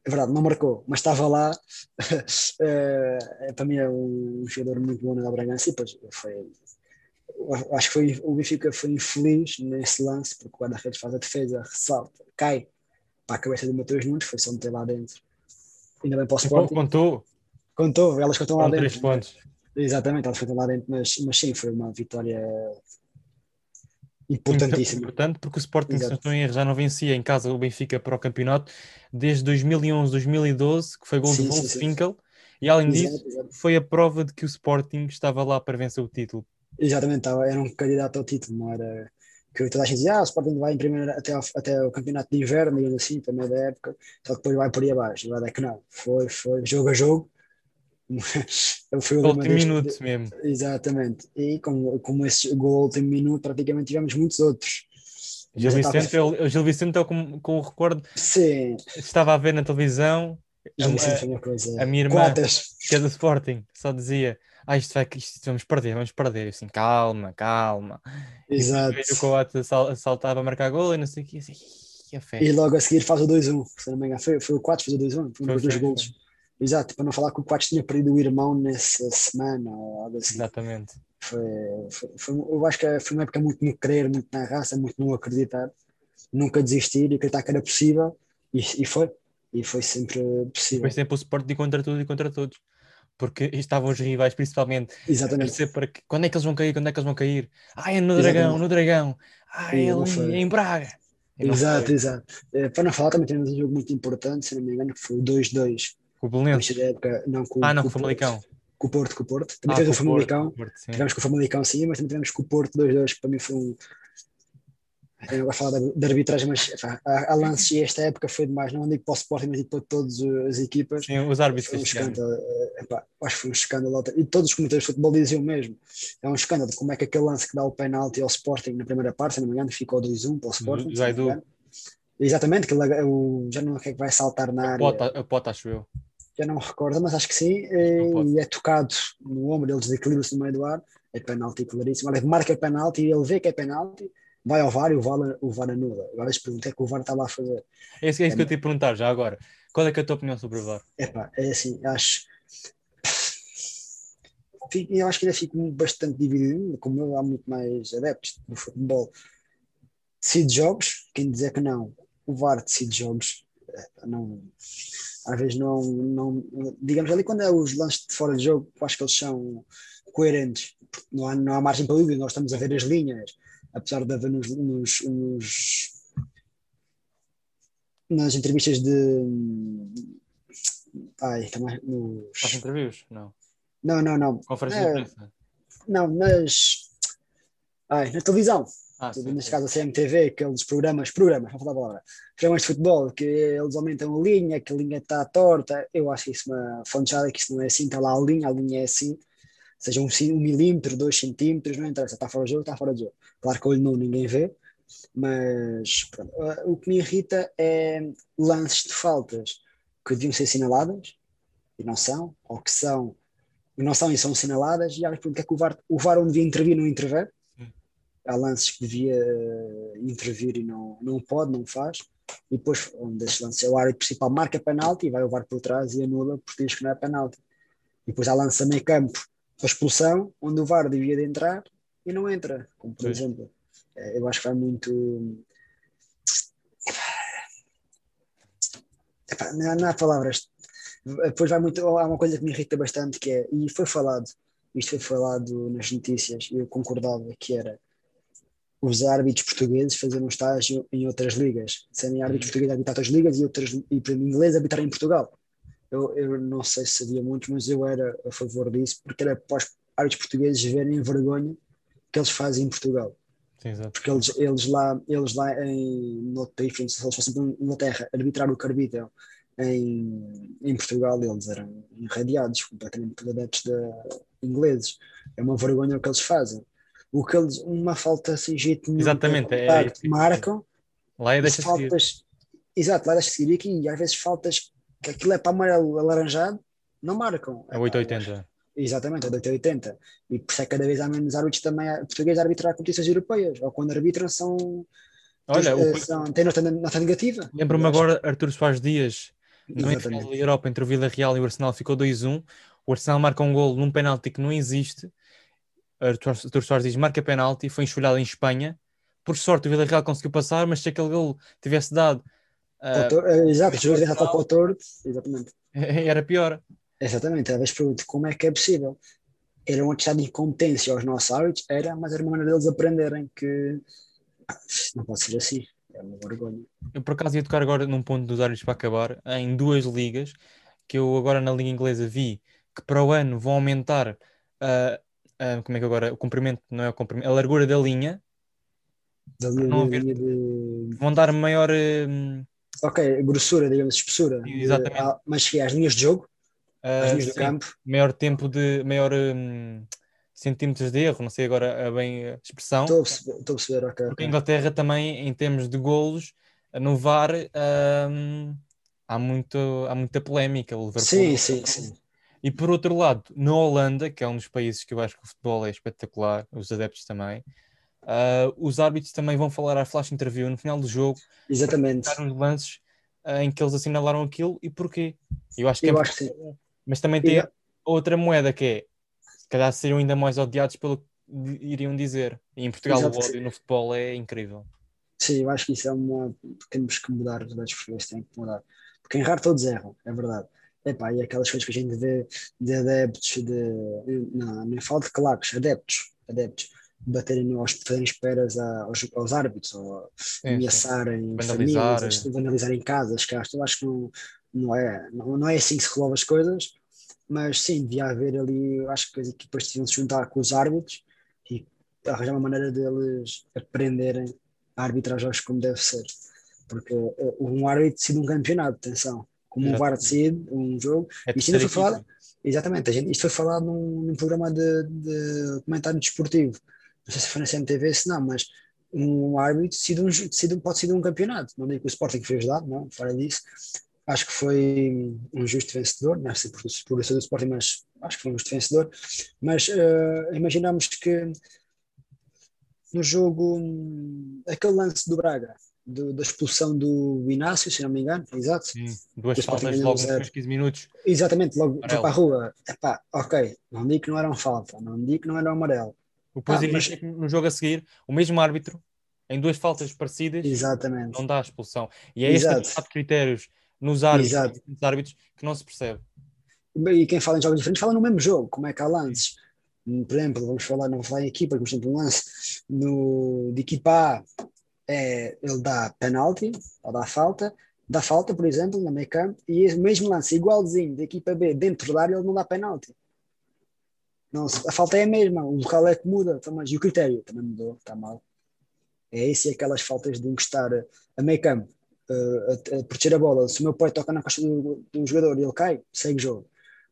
É verdade, não marcou, mas estava lá. Eh, para mim é um jogador muito bom na Bragança e depois foi. Acho que foi, o Benfica foi infeliz nesse lance, porque o guarda-redes faz a defesa, ressalta, cai para a cabeça do Mateus Nunes, foi só meter lá dentro. Ainda bem para o Sporting. Contou, Contou, elas contam lá foram dentro. três pontos. Exatamente, elas contam lá dentro, mas, mas sim, foi uma vitória importantíssima. importante porque o Sporting, se não Exato. estou em erro, já não vencia em casa o Benfica para o campeonato desde 2011, 2012, que foi gol Sim, de sim, Wolf sim. Finkel, e além Exato, disso, exato. foi a prova de que o Sporting estava lá para vencer o título. Exatamente, estava, era um candidato ao título, não era que toda a gente dizia, ah, o Sporting vai em primeiro até, ao, até o campeonato de inverno, digamos assim, também da época, só que depois vai por aí abaixo. A verdade é que não, foi, foi jogo a jogo. foi o último minuto mesmo. Exatamente, e como, como esse gol último minuto, praticamente tivemos muitos outros. Gil Já estava- Vicente, ele- o Gil Vicente, eu com, com o recordo, Sim, estava a ver na televisão, a- a- a minha irmã- Coates. que é do Sporting, só dizia, ah, isto vai, isto vamos perder, vamos perder. Eu assim, calma, calma. Exato. E o Coates sal- saltava a marcar gol e não sei o que, assim, "Ih, a fé. E logo a seguir faz o 2-1, se não me engano. Foi, foi o 4 fez o 2-1, foi um dos dois foi, golos. Exato, para não falar que o Quatro tinha perdido o irmão nessa semana ou algo assim. Exatamente. Foi, foi, foi- eu acho que foi uma época muito no querer, muito na raça, muito no acreditar, nunca desistir e acreditar que era possível e, e foi. E foi sempre possível. Foi sempre o Sporting contra tudo e contra todos. Porque estavam os rivais, principalmente, Exatamente. para que, quando é que eles vão cair, quando é que eles vão cair? Ah, é no Dragão, Exatamente. no Dragão. Ah, E é ali foi. em Braga. Exato, foi. exato. Eh, Para não falar, também temos um jogo muito importante, se não me engano, que foi o 2-2. Com o Belenenses. época, não com, Ah, não, com o. Famalicão. Com o Porto, com o Porto. Também Ah, tivemos com o Famalicão. Porto. Tivemos com o Famalicão, sim, mas também tivemos com o Porto 2-2, que para mim foi um. Eu de falar da, arbitragem, mas epá, há, há lances e esta época foi demais. Não digo para o Sporting, mas digo para todas as equipas. Sim, os árbitros Foi um escândalo. eh, epá, acho que foi um escândalo. E todos os comentadores de futebol diziam mesmo. É um escândalo. Como é que aquele lance que dá o penalti ao Sporting na primeira parte, se não me engano, ficou 2-1 para o Sporting. me Zaidu. Exatamente, que ele- o, já não é que vai saltar na A área a Pota, acho eu. já não me recordo, mas acho que sim, eh, Não pode. e é tocado no ombro, ele desequilibra-se no meio do ar, é penalti claríssimo, olha, marca penalti e ele vê que é penalti, vai ao VAR e o VAR, o VAR anula. Agora se pergunta é que o VAR estava a fazer. É isso, é isso que eu te ia perguntar já agora. Qual é, é a tua opinião sobre o VAR? Epá, é assim, acho. Eu acho que ainda fico bastante dividido, como eu, há muito mais adeptos do futebol. Decide jogos, quem dizer que não, o VAR decide jogos. Não, às vezes não, não. Digamos ali, quando é os lances de fora de jogo, acho que eles são coerentes. Não há, não há margem para dúvida, nós estamos a ver as linhas, apesar de haver nos, nos, nos- nas entrevistas de ai, também nos. Faz entrevistas? Não. Não, não, não. Conferência É, de imprensa? Não, mas. Ai, na televisão. Ah, sim, neste sim. caso a CMTV, aqueles programas, programas, não falar a palavra, programas de futebol, que eles aumentam a linha, que a linha está torta, eu acho isso uma fonteada, que isso não é assim, está lá a linha, a linha é assim, seja um, um milímetro, dois centímetros, não interessa, está fora do jogo, está fora do jogo. Claro que o olho nu ninguém vê, mas pronto, o que me irrita é lances de faltas que deviam ser assinaladas e não são, ou que são, e não são e são assinaladas, e vezes porque é que o VAR, o VAR onde devia intervir não intervém, há lances que devia intervir e não, não pode, não faz. E depois, um desses lances é o árbitro principal marca penalti e vai o VAR por trás e anula porque diz que não é penalti. E depois há lance a meio campo a expulsão, onde o VAR devia de entrar e não entra. Como por Pois. exemplo, eh, eu acho que vai muito. Epá, não, há- não há palavras. Depois vai muito. Há uma coisa que me irrita bastante que é, e foi falado, isto foi falado nas notícias, e eu concordava que era os árbitros portugueses fazerem um estágio em outras ligas, serem árbitros portugueses a arbitrar outras ligas e, outras, e para inglês arbitrar em Portugal. Eu, eu não sei se sabia muitos, mas eu era a favor disso, porque era para os árbitros portugueses verem a vergonha que eles fazem em Portugal. Sim. Porque eles, eles lá, eles lá em no outro país, se eles fossem para Inglaterra arbitrar o que arbitram em, em Portugal, eles eram irradiados completamente por adeptos de ingleses. É uma vergonha o que eles fazem. O que eles, uma falta sem jeito nenhum, Exatamente, é- contacto, é- marcam, Lá é deixa seguir. faltas, exato, lá deixa seguir aqui, e às vezes faltas que aquilo é para amarelo alaranjado, não marcam. É 880. Exatamente, é de 880. E por isso é que cada vez há menos árbitros também portugueses a arbitrar competições europeias, ou quando arbitram são, Olha, eh, o- são têm nota, nota negativa. lembro-me agora Artur Soares Dias, no final da Europa entre o Vila Real e o Arsenal ficou 2-1. O Arsenal marca um gol num penalti que não existe. Artur Soares Dias marca penalti, foi enxulhado em Espanha. Por sorte, o Vila Real conseguiu passar, mas se aquele gol tivesse dado, ah, eh, Exato, os jogadores para o autor, exatamente. era pior. Exatamente, às vezes pergunto como é que é possível. Era um atestado de incompetência aos nossos árbitros, era, mas era uma maneira deles aprenderem que não pode ser assim. É uma vergonha. Eu por acaso ia tocar agora num ponto dos árbitros para acabar, em duas ligas, que eu agora na Liga Inglesa vi que para o ano vão aumentar ah, ah, como é que agora, o comprimento, não é o comprimento, a largura da linha, Da linha, haver- linha de. vão dar maior hum, Ok, grossura, digamos, espessura. Exatamente. Ah, mas cheguei às linhas de jogo, às ah, linhas do sim, campo. maior tempo de maior hum, centímetros de erro, não sei agora a bem a expressão, Estou a perceber, estou a perceber, ok. porque a. Inglaterra também, em termos de golos, no VAR, hum, há, muito, há muita polémica. O Liverpool- Sim, sim, sim. E por outro lado, na Holanda, que é um dos países que eu acho que o futebol é espetacular, os adeptos também, ah, os árbitros também vão falar à flash interview no final do jogo, Exatamente. lances ah, em que eles assinalaram aquilo e porquê. Eu acho que Eu é acho que sim. Mas também tem outra moeda que é, se calhar seriam ainda mais odiados pelo que iriam dizer. E em Portugal Exato. o ódio no futebol é incrível. Sim, eu acho que isso é uma. Temos que mudar, os adeptos portugueses têm que mudar. Porque em raro todos erram, é verdade. Epá, e aquelas coisas que a gente vê de adeptos, de. Não, nem falo de claques, adeptos, adeptos, baterem aos fazerem esperas aos, aos árbitros, ou sim. ameaçarem Vandalizar. famílias, vandalizarem casas, casas. Eu acho que não, não, é, não, não é assim que se resolve as coisas, mas sim, devia haver ali, eu acho que as equipas deviam se juntar com os árbitros e arranjar uma maneira deles aprenderem a arbitrar jogos como deve ser. Porque eh, um árbitro decide um campeonato, atenção. Como um VAR decide um jogo, É Isto ainda foi falado-. Exatamente, gente, isto foi falado num, num programa de, de comentário desportivo. Não sei se foi na CMTV, se não, mas um árbitro decide um, decide, pode decidir um campeonato. Não digo que o Sporting foi ajudado, não, fora disso. Acho que foi um justo vencedor, não sei por, por isso do Sporting, mas acho que foi um justo vencedor. Mas eh, imaginamos que no jogo, aquele lance do Braga, do- da expulsão do Inácio, se não me engano, exato. Sim, duas faltas logo nos zero. primeiros 15 minutos. Exatamente, logo para a rua. Epá, ok, não digo que não era um falta, não digo que não era um amarelo. Depois Ah, mas- que no jogo a seguir, o mesmo árbitro, em duas faltas parecidas, Exatamente. não dá a expulsão. E é este Exato. tipo de critérios nos árbitros, nos árbitros que não se percebe. E quem fala em jogos diferentes fala no mesmo jogo, como é que há lances. Por exemplo, vamos falar, não vou falar em equipa, por exemplo, um lance no, de equipa A, é, ele dá penalti, ou dá falta, dá falta, por exemplo, na meio campo, e o mesmo lance igualzinho da equipa B dentro da área, ele não dá penalti. Não, a falta é a mesma, o local é que muda, então, mas, e o critério também mudou, está mal. É esse e aquelas faltas de encostar a meio campo, uh, a, a, proteger a bola. Se o meu pai toca na costa do, do jogador e ele cai, segue o jogo.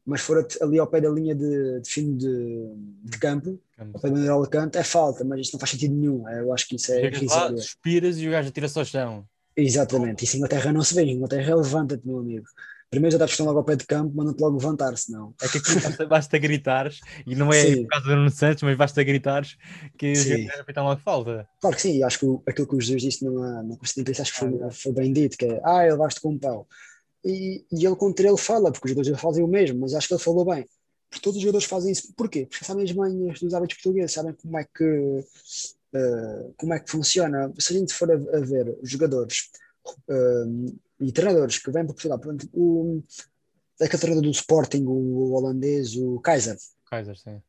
Mas for ali ao pé da linha de, de fim de, de campo, campo. ao pé da bandeira canto, é falta, mas isto não faz sentido nenhum. Eu acho que isso é risório. Suspiras e o gajo atira-se ao chão. Exatamente, isso em Inglaterra não se vê, em Inglaterra levanta-te, meu amigo. Primeiro já está estão logo ao pé de campo, manda-te logo levantar, senão. É que aqui basta, basta gritares, e não é Sim. por causa do Nuno Santos, mas basta gritares que o logo falta. Claro que sim, acho que aquilo que o Jesus disse numa, numa de acho que foi, ah, foi, bem dito, que é, ah, ele basta com um pau. E, e ele contra ele fala, porque os jogadores fazem o mesmo, mas acho que ele falou bem. Porque todos os jogadores fazem isso. Porquê? Porque sabem as manhas dos hábitos portugueses, sabem como é que, uh, como é que funciona. Se a gente for a, a ver os jogadores uh, e treinadores que vêm para Portugal, por exemplo, o, aquele treinador do Sporting, o holandês, o Kaiser. Kaiser, sim.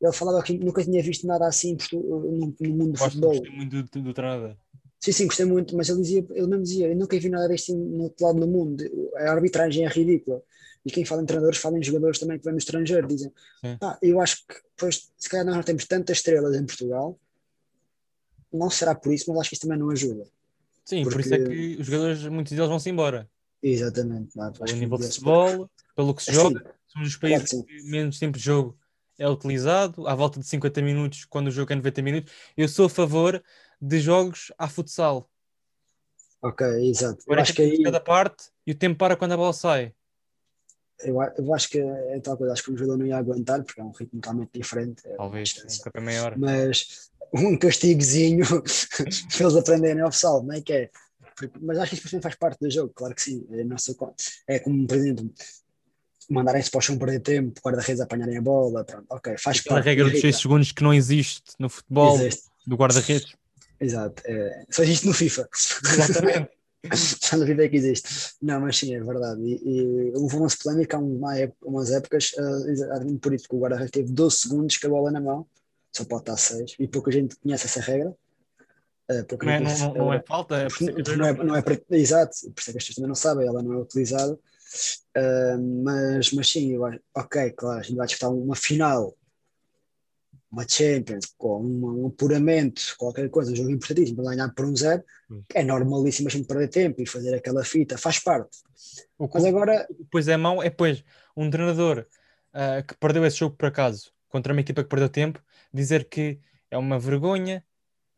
Ele falava que nunca tinha visto nada assim no, no mundo do futebol. Gostei muito do, do treinador. Sim, sim, gostei muito, mas ele dizia, ele mesmo dizia, eu nunca vi nada deste no outro lado do mundo, a arbitragem é ridícula. E quem fala em treinadores, fala em jogadores também que vêm do estrangeiro, dizem, ah, eu acho que, pois, se calhar nós não temos tantas estrelas em Portugal, não será por isso, mas acho que isso também não ajuda. Sim, Porque... por isso é que os jogadores, muitos deles vão-se embora. Exatamente. A nível de futebol, pelo que se joga, sim. somos os países claro que menos tempo de jogo é utilizado, à volta de 50 minutos, quando o jogo é 90 minutos. Eu sou a favor de jogos a futsal. Ok, exato. Eu acho que aí... cada parte e o tempo para quando a bola sai. Eu, eu acho que é tal coisa, acho que o jogador não ia aguentar, porque é um ritmo totalmente diferente. É Talvez, um campo é maior. Mas um castigozinho para eles aprenderem ao futsal, não é que é? Mas acho que isso faz parte do jogo, claro que sim. É, nossa, é como, por exemplo, mandarem-se para o chão perder tempo, guarda-redes apanharem a bola, pronto, ok, faz Aquela parte. regra dos 6 segundos que não existe no futebol existe. do guarda-redes. Exato, é, só existe no FIFA. Exatamente. Só no FIFA é que existe. Não, mas sim, é verdade. E, e houve uma polémica há uma época, umas épocas, uh, por isso que o guarda-redes teve 12 segundos com a bola na mão, só pode estar 6, e pouca gente conhece essa regra. Uh, não, é, não, não, é falta, é não, é, não é, exato, por isso é que as pessoas também não sabem, ela não é utilizada. Uh, mas, mas sim, eu acho, ok, claro, a gente vai disputar uma final uma Champions, com um, apuramento, qualquer coisa, um jogo importantíssimo, para ganhar por um zero, hum. é normalíssimo a gente perder tempo e fazer aquela fita, faz parte. O que, Mas agora. Pois é, mau é, pois, um treinador uh, que perdeu esse jogo por acaso contra uma equipa que perdeu tempo, dizer que é uma vergonha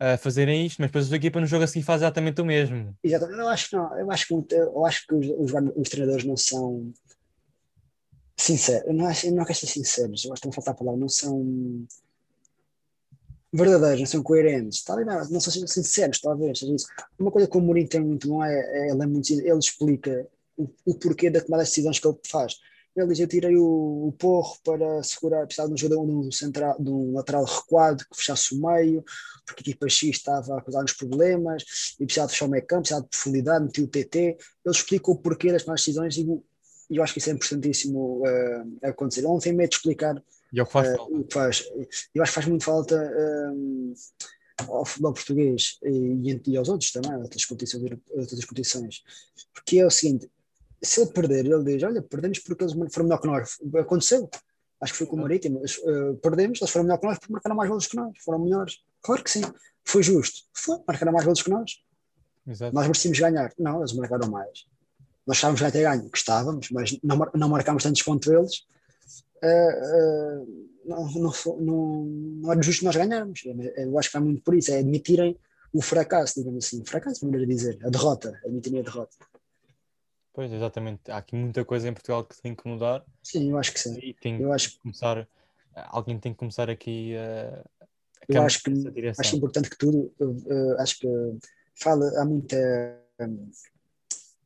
a uh, fazerem isto, mas depois a equipa no jogo assim faz exatamente o mesmo. Exatamente, eu acho que não, eu acho que, eu acho que os, os, os treinadores não são sinceros, eu não, acho, eu não quero ser sinceros, eu acho que não faltar a palavra, não são verdadeiros, não são coerentes, talvez não, não são sinceros, talvez seja isso. Uma coisa que o Mourinho tem muito bom é, é ele, é muito, ele explica o, o, porquê da tomada de decisões que ele faz. Ele diz: Eu tirei o, o porro para segurar, precisava de um jogador de um, central, de um lateral recuado que fechasse o meio, porque a equipa X estava a causar uns problemas e precisava fechar o meio campo, precisava de profundidade, metiu o TT. Ele explica o porquê das tomadas de decisões e, e eu acho que isso é importantíssimo uh, acontecer. Ele não tem medo de explicar e é o que faz uh, Faz. Eu acho que faz muito falta um, ao futebol português e, e, aos outros também, outras competições, outras competições. Porque é o seguinte: se ele perder, ele diz: Olha, perdemos porque eles foram melhor que nós. Aconteceu. Acho que foi com o Marítimo. Uh, perdemos, eles foram melhor que nós porque marcaram mais golos que nós. Foram melhores. Claro que sim. Foi justo. Foi. Marcaram mais golos que nós. Exato. Nós merecíamos ganhar. Não, eles marcaram mais. Nós estávamos já até ganho, que estávamos, mas não, não marcámos tantos quanto eles uh, uh, não, não, não, não é justo nós ganharmos. Eu acho que é muito por isso, é admitirem o fracasso, digamos assim. Fracasso, vamos dizer, a derrota, admitirem a derrota. Pois, exatamente. Há aqui muita coisa em Portugal que tem que mudar. Sim, eu acho que sim. E tem eu acho... que começar, alguém tem que começar aqui a. eu acho que acho importante que tudo, uh, acho que fala, há muita. Um,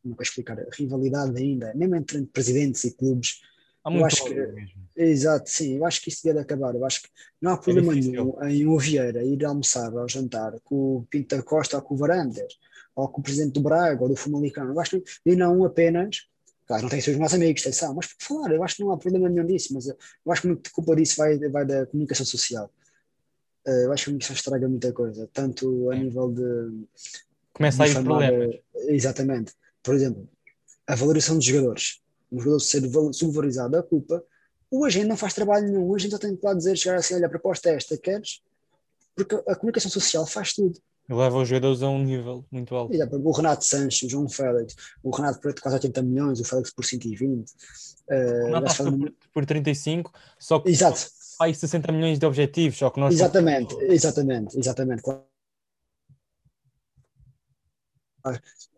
como é explicar? Rivalidade ainda, mesmo entre presidentes e clubes Há muito eu acho que, mesmo. Exato, sim, eu acho que isso devia de acabar. Eu acho que não há é problema é nenhum em o Vieira ir almoçar ou jantar com o Pinto da Costa ou com o Varandas, ou com o presidente do Braga ou do Famalicão. Eu acho que, e não apenas, claro, não tem seus meus amigos, atenção, mas por falar, eu acho que não há problema nenhum disso, mas eu acho que muita culpa disso vai, vai da comunicação social. Eh, eu acho que isso estraga muita coisa, tanto a é. nível de. Começa a ir problemas. Exatamente por exemplo, a valorização dos jogadores, um jogador ser subvalorizado, a culpa, o agente não faz trabalho nenhum, o agente só tem que lá dizer, chegar assim, olha, a proposta é esta, queres? Porque a comunicação social faz tudo. Leva os jogadores a um nível muito alto. Exato, o Renato Sanches, o João Félix, o Renato por quase 80 milhões, o Félix por 120. Uh, o Renato por, por 35, só que Exato. aí 60 milhões de objetivos, só que nós Exatamente, exatamente, exatamente.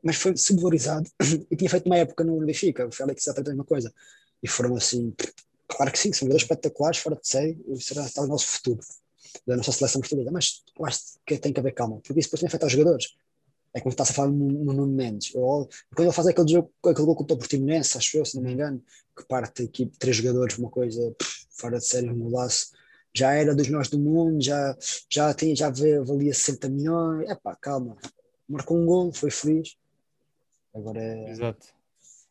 Mas foi subvalorizado e tinha feito uma época no Benfica, o Félix exatamente a mesma coisa. E foram assim, claro que sim, são jogadores espetaculares, fora de série, será está o nosso futuro da nossa seleção portuguesa, mas acho que tem que haver calma, porque isso depois também afeta os jogadores. É como está-se a falar no, no Nuno Mendes. Quando ele faz aquele jogo, aquele gol contra o Portimonense, acho eu, se não me engano, que parte aqui três jogadores, uma coisa pff, fora de série, um golaço. Já era dos melhores do mundo, já, já, tinha, já valia 60 milhões. É pá, calma. Marcou um gol, foi feliz. Agora é. Exato.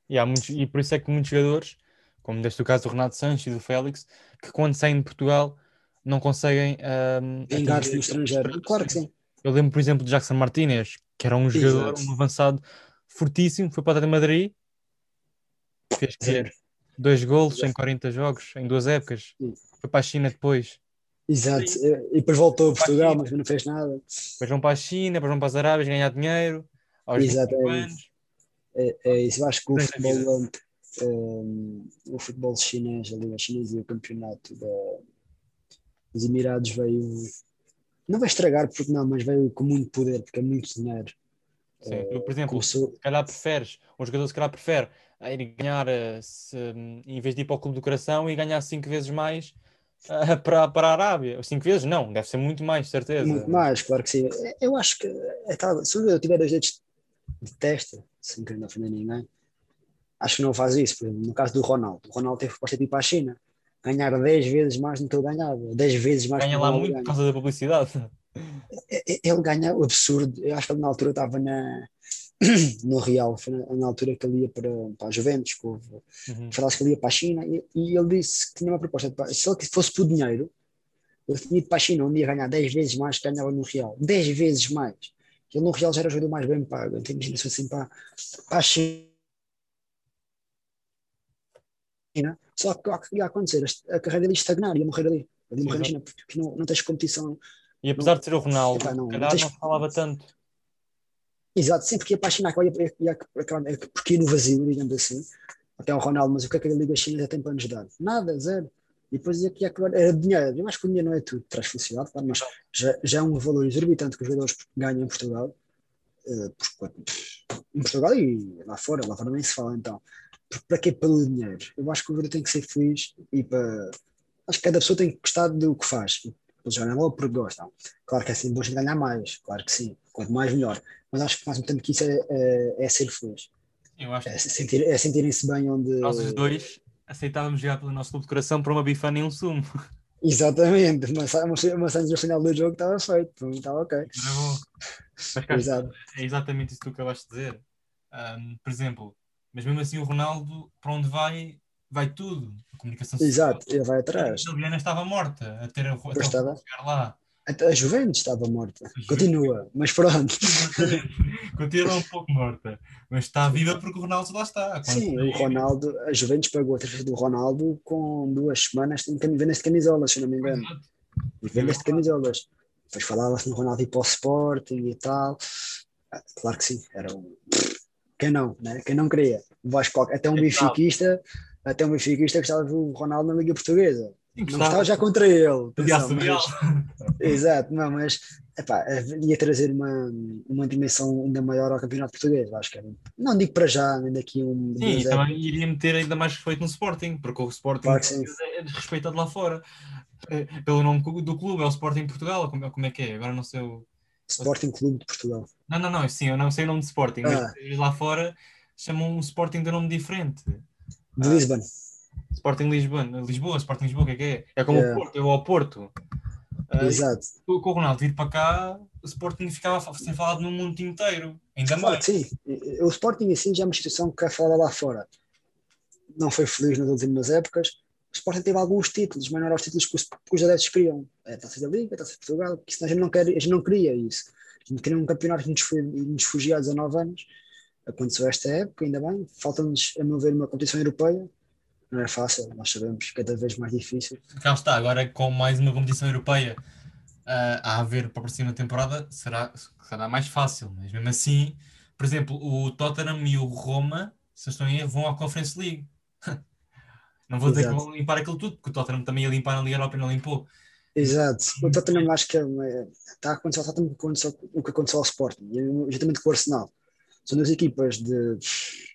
E, há muitos, e por isso é que muitos jogadores, como deste o caso do Renato Sanches e do Félix, que quando saem de Portugal não conseguem um, vingar-se no estrangeiro. Claro que sim. Eu lembro, por exemplo, de Jackson Martinez, que era um jogador, Exato. um avançado fortíssimo, foi para o de Madrid, fez que dois golos em 40 jogos, em duas épocas, sim. foi para a China depois. Exato, e depois voltou a Portugal, mas não fez nada. Depois vão para a China, depois vão para as Arábias ganhar dinheiro, aos Exato, é anos. É, é isso, eu acho que o futebol, um, o futebol chinês, a Liga Chinesa e o campeonato da, os Emirados veio. Não vai estragar, porque não, mas veio com muito poder, porque é muito dinheiro. Sim, uh, por exemplo, começou... se calhar preferes, um jogador se calhar prefere ir ganhar, eh, se, em vez de ir para o Clube do Coração, e ganhar 5 vezes mais uh, para, para a Arábia. 5 vezes? Não, deve ser muito mais, certeza. Muito mais, claro que sim. Eu acho que é, tá, se eu tiver dois dedos de testa, sem querer ofender ninguém, acho que não faz isso. Por exemplo, no caso do Ronaldo, o Ronaldo teve proposta de ir para a China ganhar 10 vezes mais do que ele ganhava, 10 vezes mais Ganha lá muito ganha. por causa da publicidade. É, é, ele ganha o absurdo. Eu acho que ele na altura estava na, no Real, foi na, altura que ele ia para, para a Juventus, que houve, uhum. falasse que ele ia para a China, e, e, ele disse que tinha uma proposta. De, se ele fosse por dinheiro, ele tinha ido para a China, onde ia ganhar 10 vezes mais que ganhava no Real. 10 vezes mais. Ele no Real já era o jogador mais bem pago. Então imagina se assim para, para a China Só que o que ia acontecer? A carreira dele estagnar, ia morrer ali. Ali morrer na China, porque não, não tens competição. E apesar não, de ser o Ronaldo, epá, não, não, tens... não falava tanto. Exato, sempre que ia para a China, ia, ia, ia, porque ia no vazio, digamos assim. Até o Ronaldo, mas o que é que a Liga China tem para nos dar? Nada, zero. E depois ia que era dinheiro. Eu acho que o dinheiro não é tudo, traz felicidade, claro, mas já, já é um valor exorbitante que os jogadores ganham em Portugal. Uh, em Portugal e lá fora, lá fora nem se fala então para que pelo dinheiro? Eu acho que o jogador tem que ser feliz e para. Acho que cada pessoa tem que gostar do que faz. Eles jogam logo porque gostam. Claro que é assim, bom ganhar mais, claro que sim. Quanto mais, melhor. Mas acho que mais importante que isso é, é, é ser feliz. Eu acho é, sentir, é sentirem-se bem onde. Nós os dois aceitávamos jogar pelo nosso clube de coração para uma bifana e um sumo. Exatamente, mas uma antes no final do jogo estava feito, estava ok. Era bom. Mas, cara, Exato. é exatamente isso que tu acabaste de dizer. Um, por exemplo, mas mesmo assim o Ronaldo, para onde vai, vai tudo. A comunicação social. Exato, ele vai atrás. A Juliana estava morta, a ter a, até estava. chegar lá. A Juventus estava morta. Continua, mas pronto. Continua um pouco morta. Mas está viva porque o Ronaldo lá está. Quando Sim, o Ronaldo, a Juventus pagou a transferência do Ronaldo com duas semanas em vendas de camisolas, se não me engano. E vendas de camisolas. Depois falava-se no Ronaldo ir para o Sporting e tal. Ah, claro que sim, era um quem não, né? Quem não queria. Vasco, até um benfiquista, até um benfiquista gostava do Ronaldo na Liga Portuguesa. Sim, não estava já contra ele. Mas, exato, não, mas epá, ia trazer uma, uma dimensão ainda maior ao campeonato português. Acho que não digo para já, nem daqui um. Sim, e também iria meter ainda mais respeito no Sporting, porque o Sporting claro é desrespeitado lá fora. É, pelo nome do clube, é o Sporting Portugal, como, como é que é? Agora não sei o. Sporting Clube de Portugal. Não, não, não, sim, eu não sei o nome de Sporting, ah. mas lá fora chamam um Sporting de nome diferente. De ah, Lisbon. Sporting Lisbon, Lisboa, Sporting Lisboa, o que é que é? É como o Porto, eu ao Porto. Uh, Exato. Com o Ronaldo vir para cá, o Sporting ficava a ser falado no mundo inteiro, ainda mais. Sim, o Sporting assim já é uma instituição que é falada lá fora. Não foi feliz nas últimas épocas. O Sporting teve alguns títulos, mas não eram os títulos que os, que os adeptos queriam. É a Taça da Liga, a Taça de Portugal, que a gente não, quer, a gente não queria isso. A gente queria um campeonato que nos nos fugia há 19 anos Aconteceu esta época, ainda bem. Falta-nos, a meu ver, uma competição europeia. Não é fácil, nós sabemos, cada vez mais difícil. Cá está, agora com mais uma competição europeia uh, a haver para a próxima temporada, será, será mais fácil. Mas mesmo assim, por exemplo, o Tottenham e o Roma, se estão aí, vão à Conference League. não vou dizer Exato. que vão limpar aquilo tudo, porque o Tottenham também ia limpar na Liga Europa e não limpou. Exato. O Tottenham acho que é está a acontecer ao Tottenham o que aconteceu ao Sporting, justamente com o Arsenal. São duas equipas de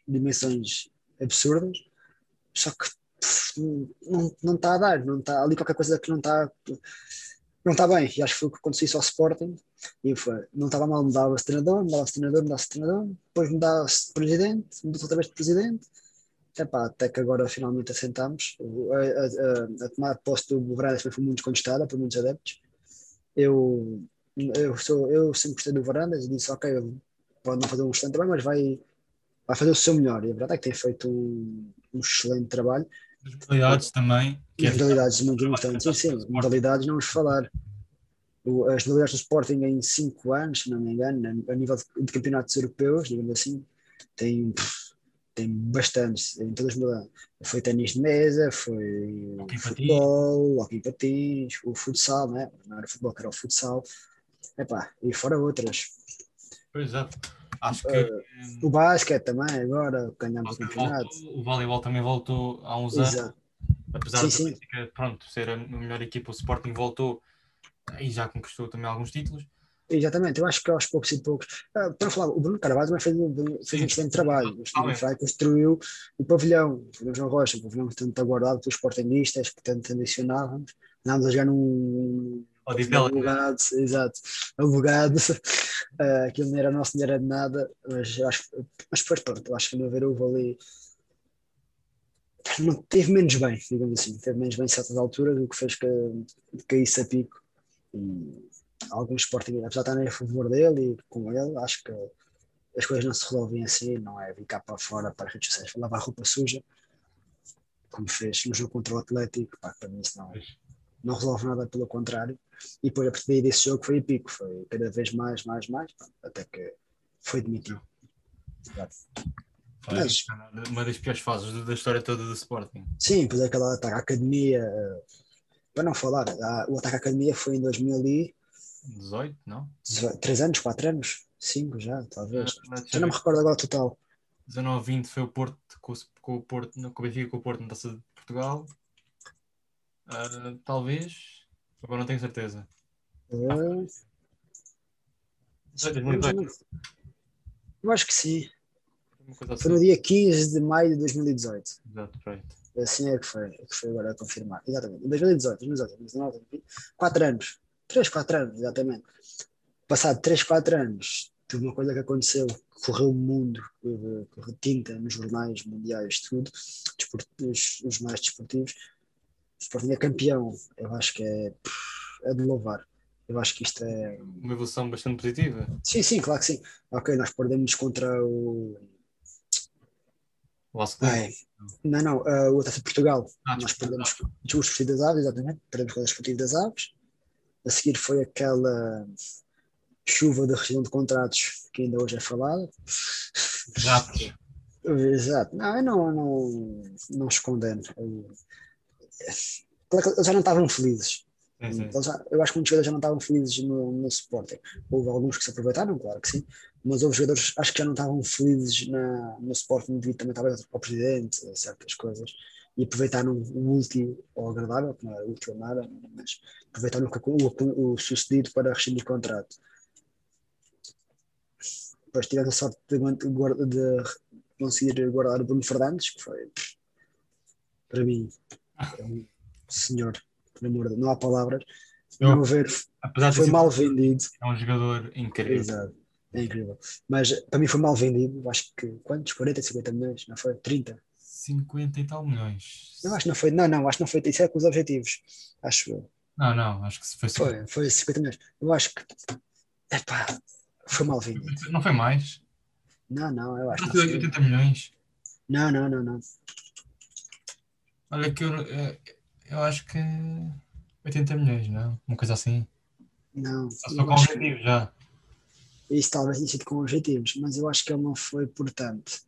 dimensões absurdas, só que não, não está a dar, não está ali qualquer coisa que não está não está bem, e acho que foi o que aconteceu ao Sporting, e foi, não estava mal, mudava-se treinador, mudava-se treinador, mudava-se treinador, depois mudava-se presidente, mudou outra vez de presidente, Epá, até que agora finalmente assentamos. A, a, a, posse do Varandas foi muito contestada por muitos adeptos. Eu, eu, sou, eu sempre gostei do Varandas e disse: Ok, pode não fazer um excelente trabalho, mas vai, vai fazer o seu melhor. E a verdade é que tem feito um, um excelente trabalho. As modalidades também. Que as é modalidades muito importantes. Sim, sim, modalidades não vamos falar. As modalidades do Sporting em 5 anos, se não me engano, a nível de, campeonatos europeus, digamos assim, tem, tem bastantes em todas as modalidades. Foi ténis de mesa, foi okay, futebol, hockey patins, o futsal, né? não era futebol, era o futsal. Epá, e fora outras. Pois é. Acho que. Uh, o basquete também, agora ganhamos o campeonato. Voltou, o voleibol também voltou há uns Exato. anos. Apesar sim, de sim. pronto, ser a melhor equipa, o Sporting voltou e já conquistou também alguns títulos. Exatamente, eu acho que aos poucos e poucos. Uh, para falar, o Bruno Carvalho também fez, fez um excelente trabalho. O Bruno construiu o pavilhão, o João Rocha, o pavilhão tanto aguardado pelos sportingistas, que tanto ambicionávamos. Andámos a jogar num. Alugado, exato, alugado. Uh, aquilo não era nosso, não era de nada, mas, acho, mas depois, pronto, acho que meu ver houve ali. Não, teve menos bem, digamos assim, teve menos bem em certas alturas, o que fez que caísse a pico. E, alguns Sporting, apesar de estarem a favor dele e com ele, acho que as coisas não se resolvem assim, não é vir cá para fora para as redes sociais lavar roupa suja, como fez no jogo contra o Atlético, pá, para mim isso não, não resolve nada, pelo contrário. E depois a partir desse jogo foi pico, foi cada vez mais, mais, mais, até que foi demitido. Mas, uma das piores fases da história toda do Sporting. Sim, pois é aquela ataque à academia, eh, para não falar, o ataque à academia foi em 2000 e 18, não? 3 anos, 4 anos, 5 já, talvez. já não me recordo agora o total. 19, 20 foi o Porto com, com o Porto, com o Benfica com o Porto na Taça de Portugal. Uh, talvez. Agora não tenho certeza. Uh... Eu acho que sim. Assim. Foi no dia 15 de maio de 2018. Exato, right. Assim é que foi, é que foi agora a confirmar. Exatamente. Em 2018, 2018, 2019, 4 anos. 3, 4 anos, exatamente. Passado 3, 4 anos, teve uma coisa que aconteceu, correu o mundo, correu tinta nos jornais mundiais, tudo, os, os mais desportivos. O Sporting é campeão, eu acho que é, é de louvar. Eu acho que isto é. Uma evolução bastante positiva. Sim, sim, claro que sim. Ok, nós perdemos contra o. O Ai, não, não, uh, o Taça de Portugal. Ah, nós perdemos o Desportivo das Aves, exatamente. Perdemos contra o Desportivo das Aves. A seguir foi aquela chuva de rescisão de contratos que ainda hoje é falada. Rápido. Exato. Não, eu não, não, não os condeno. Eles já não estavam felizes. Já, eu acho que muitos jogadores já não estavam felizes no, no Sporting. Houve alguns que se aproveitaram, claro que sim, mas houve jogadores acho que já não estavam felizes na, no Sporting devido também talvez ao presidente, certas coisas e aproveitaram o último, ou agradável, que não era útil nada, mas aproveitaram o, o, o sucedido para rescindir o contrato. Depois tivemos a sorte de, de, de, conseguir guardar o Bruno Fernandes, que foi, para mim, é um senhor, por amor de não há palavras. Eu, não ver, foi mal vendido. É um jogador incrível. Exato, é incrível. Mas para mim foi mal vendido, acho que quantos? 40, 50 milhões, não foi? 30? 50 e tal milhões. Eu acho que não foi, não, não, acho que não foi, isso é com os objetivos, acho eu. Não, não, acho que foi 50. Foi, foi 50 milhões. Eu acho que, epá, foi mal vendido. Não foi mais? Não, não, eu acho que. Foi 80 milhões? Não, não, não, não. Olha que eu, eu acho que 80 milhões, não? Uma coisa assim. Não. Só com objetivo já. isso talvez tenha sido com objetivos, mas eu acho que ele não foi portanto.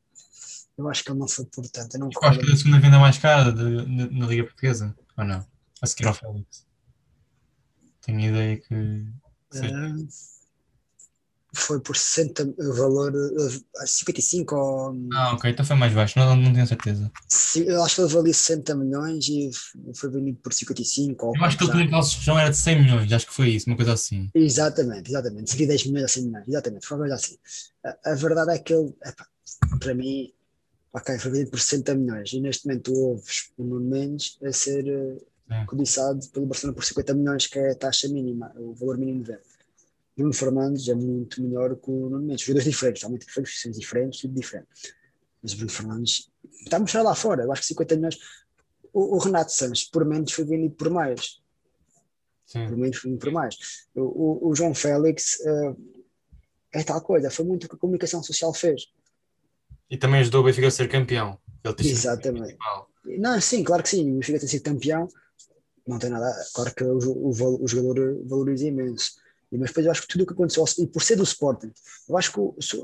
Eu acho que ele não foi portanto. Eu não acho que é a segunda venda mais cara de, de, na Liga Portuguesa, ou não? A seguir ao Félix. Tenho ideia que. Uh, foi por 60 valor uh, 55 ou. Ah, ok, então foi mais baixo, não, não tenho certeza. Eu acho que ele valia 60 milhões e foi vendido por 55. Ou eu acho que ele tinha aquela sugestão era de 100 milhões, acho que foi isso, uma coisa assim. Exatamente, exatamente. Seria 10 milhões a 100 milhões, exatamente, foi uma coisa assim. A, a verdade é que ele, para mim, ok, foi vendido por 60 milhões e neste momento ouves o Nuno Mendes a ser é. cobiçado pelo Barcelona por 50 milhões, que é a taxa mínima, o valor mínimo de venda. Bruno Fernandes é muito melhor que o Nuno Mendes. Jogadores diferentes, totalmente diferentes, posições diferentes, tudo diferente. Mas o Bruno Fernandes está a mostrar lá fora. Eu acho que 50 milhões. O, o Renato Sanches, por menos, foi vendido por mais. Sim. Por menos, foi vendido por mais. O, o, o João Félix uh, é tal coisa. Foi muito o que a comunicação social fez. E também ajudou o Benfica a ser campeão. Exatamente. Não, sim, claro que sim. O Benfica ter sido campeão não tem nada. Claro que o, o, o jogador valoriza imenso. Mas depois eu acho que tudo o que aconteceu, e por ser do Sporting, eu acho que,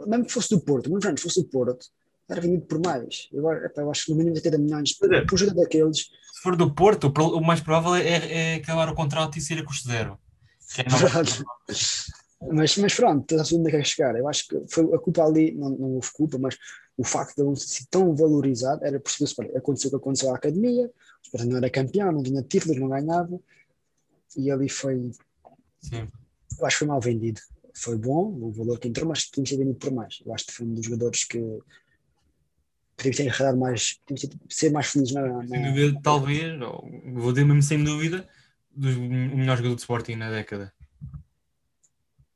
mesmo que fosse do Porto, muito antes fosse do Porto, era vendido por mais. Eu, eu acho que no mínimo 80 milhões por, é. por jogador daqueles. Se for do Porto, o mais provável é, é acabar o contrato e ser a custo zero. É mas, mas pronto, estás a onde é que é chegar. Eu acho que foi a culpa ali, não, não houve culpa, mas o facto de ele ser tão valorizado era por ser Aconteceu o que aconteceu à academia, o Sporting não era campeão, não tinha títulos, não ganhava, e ali foi. Sim eu acho que foi mal vendido. Foi bom o valor que entrou, mas tínhamos ser vendido por mais. Eu acho que foi um dos jogadores que podíamos ter enredado mais, podíamos ser mais felizes na. na... Sem dúvida, talvez, vou dizer mesmo sem dúvida, dos, o melhor jogador de Sporting na década.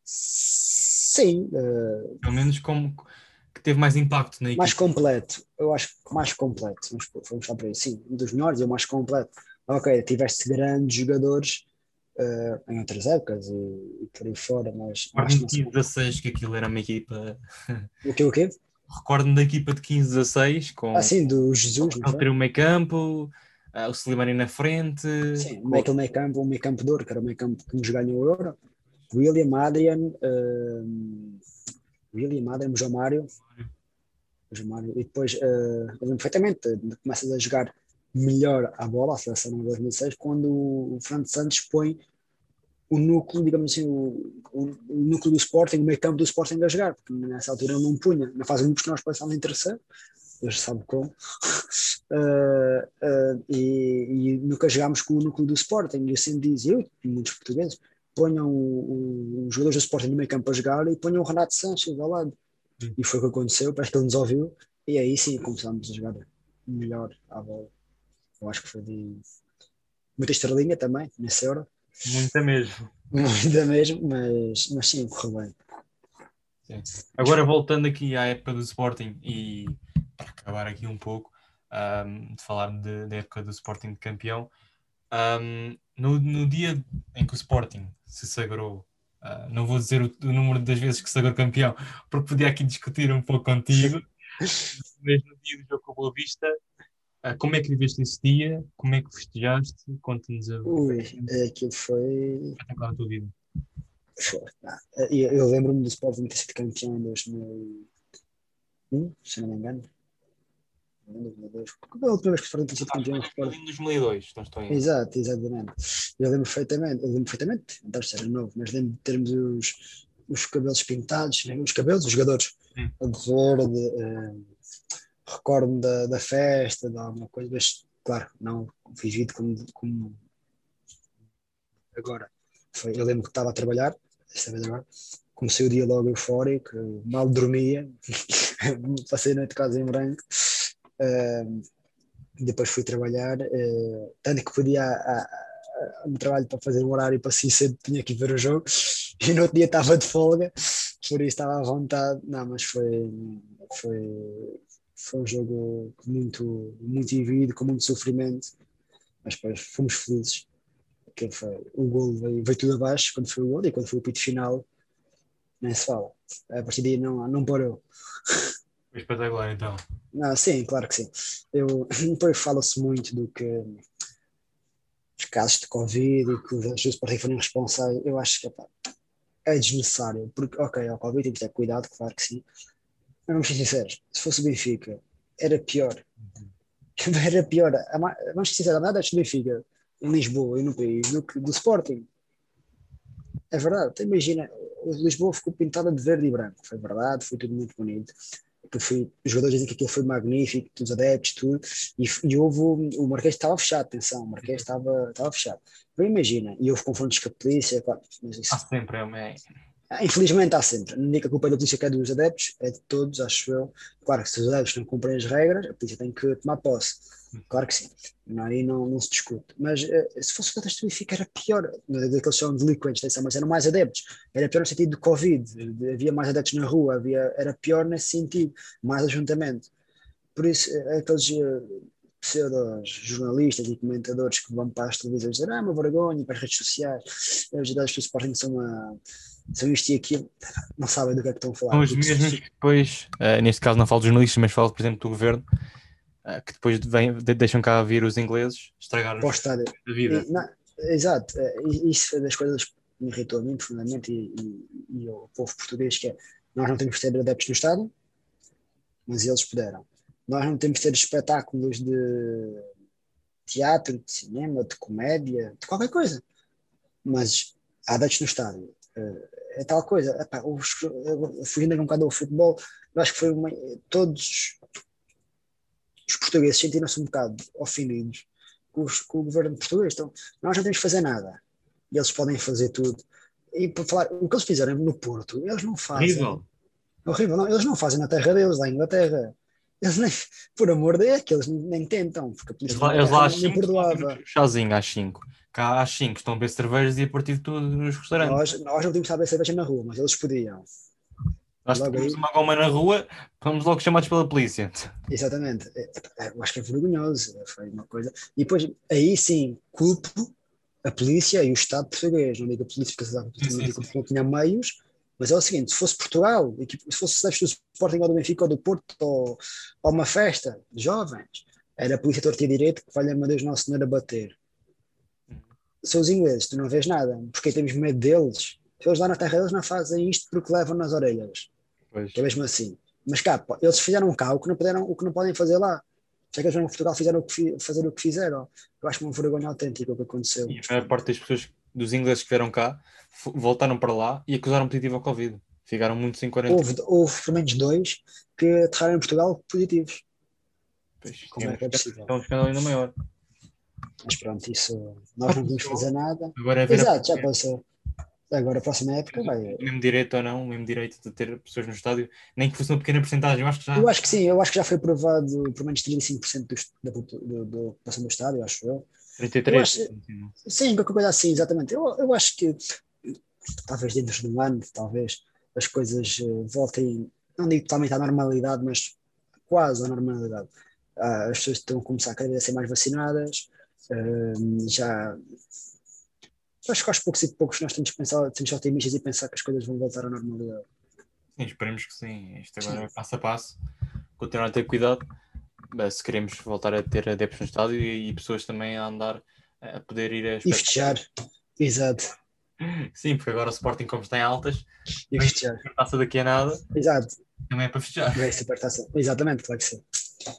Sim. Uh... Pelo menos como que teve mais impacto na equipe. Mais completo, eu acho que mais completo. Vamos, vamos para aí. Sim, um dos melhores e o mais completo. Ok, tiveste grandes jogadores uh, em outras épocas e, e, por aí fora, mas. Recordo-me de 15 16 que aquilo era uma equipa. O que o quê? Recordo-me da equipa de 15 16 com. Ah, sim, do Jesus. Ele ter o meio campo, uh, o Slimani na frente. Sim, com... aquele meio campo, um meio campo de ouro, que era o meio campo que nos ganhou o Euro. William, Adrian, uh, William, Adrian, João Mário. João Mário. E depois, uh, eu lembro perfeitamente, começas a jogar melhor a bola, a seleção em 2006, quando o Fernando Santos põe o núcleo, digamos assim, o, o, núcleo do Sporting, o meio campo do Sporting a jogar, porque nessa altura ele não punha, na fase 1 que nós passávamos em terceiro, Deus sabe como, uh, uh, e, e, nunca jogámos com o núcleo do Sporting, e eu sempre dizia, eu e muitos portugueses, ponham os jogadores do Sporting no meio campo a jogar e ponham o Renato Sanches ao lado. E foi o que aconteceu, parece que ele nos ouviu, e aí sim começámos a jogar melhor à bola. Eu acho que foi de muita estrelinha também, nessa hora. Muita mesmo. Muita mesmo, mas, mas sim, correu bem. Sim. Agora voltando aqui à época do Sporting e para acabar aqui um pouco um, de falar de, da época do Sporting de campeão, um, no, no dia em que o Sporting se sagrou, uh, não vou dizer o, o, número das vezes que se sagrou campeão, porque podia aqui discutir um pouco contigo, mas no dia do jogo com o Boa Vista, como é que viveste esse dia? Como é que festejaste? Conta-nos a. Ui, aquilo foi. Espetacular a tua vida. Foi. eu, eu lembro-me do Sporting ter sido campeão em 2001, se não me engano. Qual é a última vez que o Sporting tem sido campeão? Em 2002, não estou em. Exato, exatamente. Eu lembro perfeitamente, eu lembro perfeitamente, não deve ser novo, mas lembro de termos os, os cabelos pintados, os cabelos, os jogadores, Sim. a de verde. Uh, recordo-me da, da festa, de alguma coisa, mas claro, não vivido como, como agora. Foi, eu lembro que estava a trabalhar, comecei o dia logo eufórico, mal dormia, passei a noite quase em branco. Uh, depois fui trabalhar, uh, tanto que podia no trabalho para fazer um horário para si cedo tinha que ver o jogo e no outro dia estava de folga, por isso estava à vontade. Não, mas foi, foi, foi um jogo muito, muito vivido, com muito sofrimento, mas depois fomos felizes. que foi, o gol veio, veio tudo abaixo quando foi o gol e quando foi o pito final, nem se fala. A partir daí não, não parou. Foi espetacular então. Não, sim, claro que sim. Eu, depois fala-se muito do que os casos de Covid e que os Sporting foram responsáveis. Eu acho que epá, é desnecessário, porque, ok, ao Covid temos que ter cuidado, claro que sim, mas vamos ser sinceros, se fosse o Benfica, era pior. Era pior, vamos ser sinceros, nada do Benfica em Lisboa e no país do que do Sporting. É verdade, então, imagina, o Lisboa ficou pintada de verde e branco, foi verdade, foi tudo muito bonito. Foi, os jogadores dizem que aquilo foi magnífico, os adeptos, tudo, e, e houve o Marquês estava fechado, atenção, o Marquês estava, estava fechado. Então imagina, e houve confrontos com a polícia, claro, mas isso, Há sempre, é, Infelizmente há sempre. Não digo que a culpa é da polícia que é dos adeptos, é de todos, acho eu. Claro que se os adeptos não cumprem as regras, a polícia tem que tomar posse. Claro que sim. Aí não, não se discute. Mas uh, se fosse o adeptos do Benfica era pior. Daqueles são delinquentes, atenção, mas eram mais adeptos. Era pior no sentido de Covid. Havia mais adeptos na rua, havia, era pior nesse sentido. Mais ajuntamento. Por isso, eh, aqueles uh, pseudos jornalistas e comentadores que vão para as televisões dizer ah, uma vergonha, para as redes sociais, os adeptos do Sporting são uma são isto e aquilo, não sabem do que é que estão a falar. São os mesmos que depois, uh, neste caso não falo dos jornalistas, mas falo, por exemplo, do governo, uh, que depois vem, de, deixam cá vir os ingleses estragar a vida. E, não, exato, uh, isso é das coisas que me irritou a mim profundamente e, e, e o povo português, que é, nós não temos que ter adeptos no Estado, mas eles puderam. Nós não temos que ter espetáculos de teatro, de cinema, de comédia, de qualquer coisa, mas há adeptos no estádio é tal coisa. Epá, os, fugindo um bocado ao futebol, eu acho que foi uma, todos os portugueses sentiram-se um bocado ofendidos com, os, com, o governo português. Então, nós não temos que fazer nada. E eles podem fazer tudo. E por falar, o que eles fizeram no Porto, eles não fazem. Horrível. Horrível, não, eles não fazem na terra deles, em Inglaterra. Eles nem, por amor de Deus, que eles nem tentam, porque a polícia eles lá, eles lá às perdoava. Sozinho às 5 cá às 5 estão a beber cervejas e a partir de tudo nos restaurantes. Nós, nós não tínhamos a beber cerveja na rua, mas eles podiam. Nós temos uma goma na rua, fomos logo chamados pela polícia. Exatamente. É, é, eu acho que é vergonhoso. Foi uma coisa. E depois, aí sim, culpo a polícia e o Estado português. Não digo a polícia porque não, não tinha meios, mas é o seguinte: se fosse Portugal, se fosse o do Sporting ou do Benfica ou do Porto ou, ou uma festa de jovens, era a polícia torta e direito que valha-me Deus Nosso Senhor a bater são os ingleses, tu não vês nada, porque temos medo deles. Eles lá na terra deles não fazem isto porque levam nas orelhas. Pois. É mesmo assim. Mas cá, eles fizeram cá o que não, puderam, o que não podem fazer lá. Já que eles vão Portugal fizeram o que, fazer o que fizeram. Eu acho que uma vergonha autêntica o que aconteceu. E a maior parte das pessoas, dos ingleses que vieram cá, voltaram para lá e acusaram positivo ao Covid. Ficaram muito sem quarentena. Houve, houve pelo menos dois que aterraram em Portugal positivos. Pois, Como é que é possível? É um escândalo ainda maior. Mas pronto, isso nós não vamos fazer nada. Agora é Exato, já passou. Agora a próxima época vai. O mesmo direito ou não, o mesmo direito de ter pessoas no estádio, nem que fosse uma pequena porcentagem, eu acho que já. Eu acho que sim, eu acho que já foi aprovado pelo menos 35% do, da, população do estádio, acho eu. 33%. Eu acho, sim, qualquer coisa assim, exatamente. Eu, eu acho que talvez dentro de um ano, talvez, as coisas eh, voltem, não digo totalmente à normalidade, mas quase à normalidade. Ah, as pessoas estão a começar cada vez a ser mais vacinadas, Uh, já acho que aos poucos e poucos nós temos que pensar, temos otimistas e pensar que as coisas vão voltar à normalidade. Sim, esperemos que sim. Isto agora sim. é passo a passo. Continuar a ter cuidado se queremos voltar a ter adeptos no estádio e, e pessoas também a andar a poder ir a e festejar. Exato. Sim, porque agora o Sporting, como está em altas, e festejar. passa daqui a nada. Exato. Também é para festejar. Vai Exatamente, claro que sim.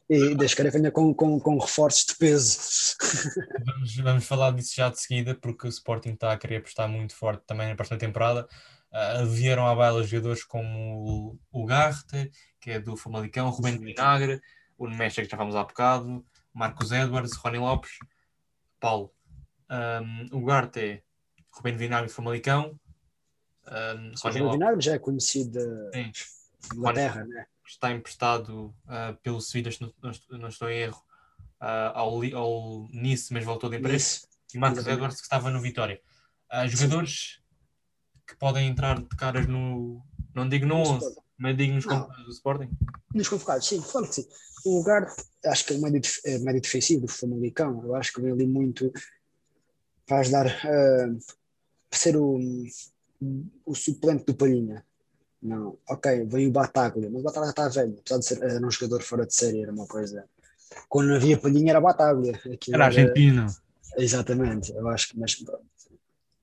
E desde que venha com, com, com reforços de peso. Vamos, vamos falar disso já de seguida, porque o Sporting está a querer apostar muito forte também na próxima temporada. Uh, vieram à baila jogadores como o, o Garte, que é do Famalicão, o Rubén Vinagre, o Nemestra, que já falamos há bocado, Marcos Edwards, Rony Lopes, Paulo. Um, o Garte é Rubén de Vinagre do Famalicão. Um, Lopes. Vinagre já é conhecido da terra, né? está emprestado uh, pelo Sevilha, se não, não, estou em erro, uh, ao, ao Nice, mas voltou de empréstimo. E Marcos Edwards, que estava no Vitória. Uh, jogadores que podem entrar de caras no. Não digo no 11, mas digo nos convocados do Sporting. Nos convocados, sim, claro que sim. O lugar, acho que é o médio, é médio defensivo do Famalicão. Eu acho que vem ali muito para ajudar uh, a ser o, o suplente do Palhinha. Não, ok, veio o Bataglia, mas o Bataglia está velho, apesar de ser era um jogador fora de série, era uma coisa. Quando não havia palhinha era Bataglia. Aquilo era argentino. Exatamente, eu acho que, mas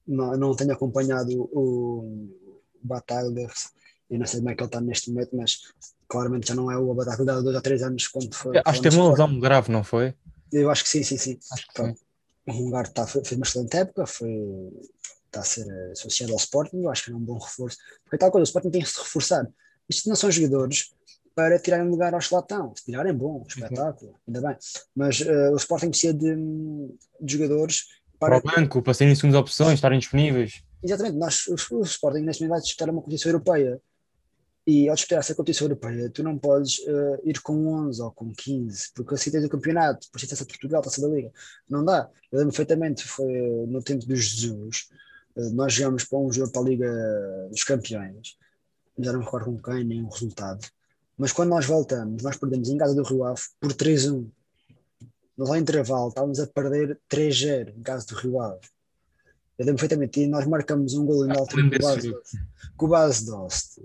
não, não tenho acompanhado o, Bataglia, eu não sei como é que ele está neste momento, mas claramente já não é o Bataglia há dois ou três anos quando foi. Acho que teve uma lesão grave, não foi? Eu acho que sim, sim, sim. Acho que foi. O lugar está, fez uma excelente época, foi, está a ser associado ao Sporting, eu acho que é um bom reforço. Porque tal coisa, o Sporting tem que se reforçar. Isto não são jogadores para tirarem lugar ao Latão. Se tirarem, bom, espetáculo, ainda bem. Mas uh, o Sporting precisa de, de jogadores para, para o banco, para serem segundas opções, estarem disponíveis. Exatamente, nós, o, o Sporting neste momento vai disputar uma competição europeia. E ao disputar essa competição europeia, tu não podes uh, ir com 11 ou com 15, porque assim tens o campeonato, por isso de Portugal, taça da Liga. Não dá. Eu lembro perfeitamente, foi no tempo dos Jesus, uh, nós jogamos para um jogo para a Liga dos Campeões, já não me recordo com quem, nem o resultado. Mas quando nós voltamos, nós perdemos em casa do Rio Ave por 3-1. Nós ao intervalo estávamos a perder 3-0 em casa do Rio Ave. Eu lembro perfeitamente, e nós marcamos um gol em ah, altura com, base, com o base Dost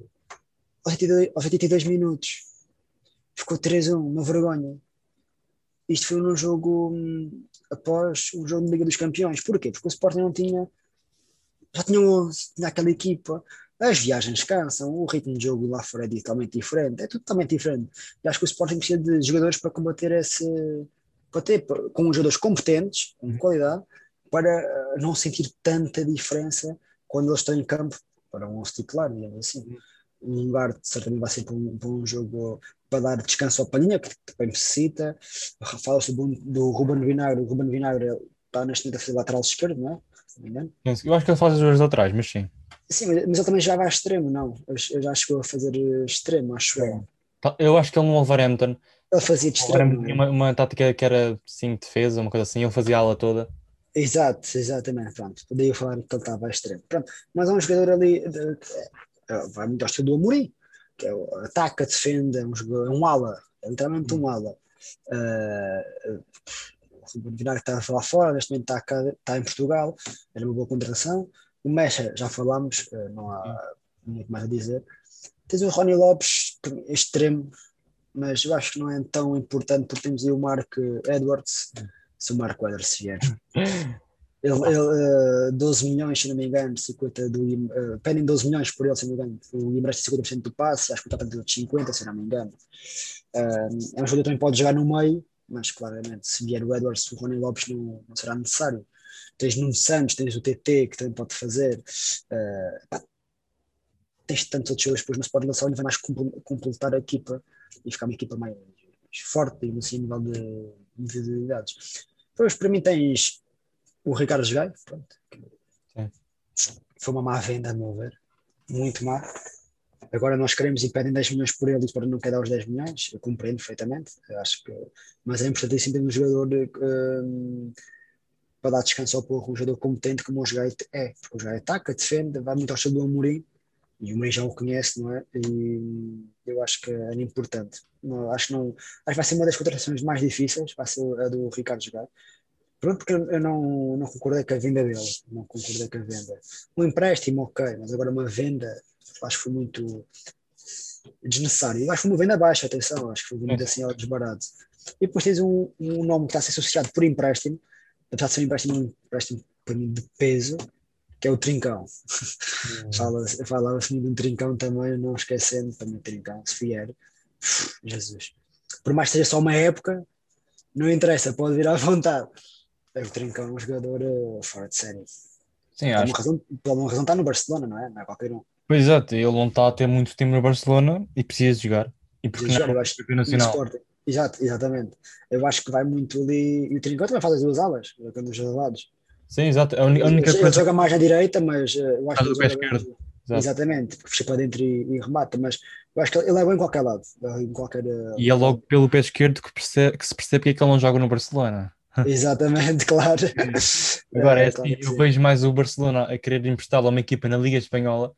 aos 82, aos 82 minutos. Ficou 3-1, uma vergonha. Isto foi num jogo hum, após o jogo de Liga dos Campeões. Porquê? Porque o Sporting não tinha. Já tinha 11, tinha aquela equipa. As viagens cansam, o ritmo de jogo lá fora é totalmente diferente, é totalmente diferente. E acho que o Sporting precisa de jogadores para combater esse. para ter com jogadores competentes, com uhum. qualidade, para eh, não sentir tanta diferença quando eles estão em campo para um 11 titular, digamos assim. Um lugar certamente vai ser para um, para um jogo para dar descanso ao Palhinha, que também necessita. Fala-se do, do Ruben Vinagre, o Ruben Vinagre está neste momento a fazer lateral esquerdo, não é? Eu acho que ele faz as duas atrás, mas sim. Sim, mas, ele também já vai a extremo, não? Eu já chegou a fazer extremo, acho eu. Tá, eu acho que ele no Wolverhampton. Ele fazia de extremo. Tinha uma, uma tática que era sim defesa, uma coisa assim, ele fazia a ala toda. Exato, exatamente. Pronto, podia falar que ele estava a extremo. Pronto, mas há um jogador ali vai muito ao estilo do Amorim, que é o ataca, defende, é um, é um ala, é literalmente um ala. Uh, o Vinar que está lá fora, neste momento está, cá, está em Portugal, era uma boa contratação. O Mecha, já falámos, uh, não há muito mais a dizer. Tens o Rony Lopes, extremo, mas eu acho que não é tão importante porque temos aí o Mark Edwards, se o Mark Edwards vier. Ele, ele, uh, 12 milhões, se não me engano, 50 do, uh, pedem 12 milhões por ele, se não me engano. O empresta 50% do passe, acho que está para 50, se não me engano. Uh, é um jogador que também pode jogar no meio, mas claramente, se vier o Edwards, o Rony Lopes não, não será necessário. Tens Nuno Santos, tens o TT, que também pode fazer. Uh, pá, tens tantos outros jogadores, depois no Sporting ele só vai mais completar a equipa e ficar uma equipa mais forte, digamos assim, a nível de individualidades. Depois, para mim, tens o Ricardo Jogai, pronto. Foi uma má venda, a meu ver. Muito má. Agora nós queremos e pedem 10 milhões por ele para não quer dar os 10 milhões. Eu compreendo perfeitamente. Acho que, mas é importantíssimo ter um jogador de, um, para dar descanso ao povo, um jogador competente como o Jogai é. Porque o Jogai ataca, defende, vai muito ao estilo do Amorim e o Amorim já o conhece, não é? E eu acho que é importante. Não, acho, que não, acho que vai ser uma das contratações mais difíceis, vai ser a do Ricardo Jogai. Pronto, porque eu não, não concordei com a venda dele, não concordei com a venda. Um empréstimo, ok, mas agora uma venda, acho que foi muito desnecessário. Acho que foi uma venda baixa, atenção, acho que foi vendido assim ao desbarato. E depois tens um, um nome que está a ser associado por empréstimo, apesar de ser um empréstimo, um empréstimo para mim de peso, que é o Trincão. Hum. Fala-se fala de um Trincão também, não esquecendo, para mim, Trincão, se vier, Jesus. Por mais que seja só uma época, não interessa, pode vir à vontade. O Trincão é um jogador uh, fora de série. Sim, por acho. Uma razão, por uma razão está no Barcelona, não é? Não é qualquer um. Pois exato, ele não está a ter muito tempo no Barcelona e precisa de jogar. E porque jogar, não é acho, nacional. Exato, exatamente. Eu acho que vai muito ali. E o Trincão também faz as duas alas, jogando dos dois lados. Sim, exato. A única, ele, coisa... ele joga mais à direita, mas uh, eu acho que. Ele joga, Exatamente, porque fica para dentro e, e, remata, mas eu acho que ele é bom em qualquer lado. Em qualquer, e é logo pelo pé esquerdo que, percebe, que se percebe que é que ele não joga no Barcelona. Exatamente, claro. Agora, é, é assim, eu vejo mais o Barcelona a querer emprestá-lo a uma equipa na Liga Espanhola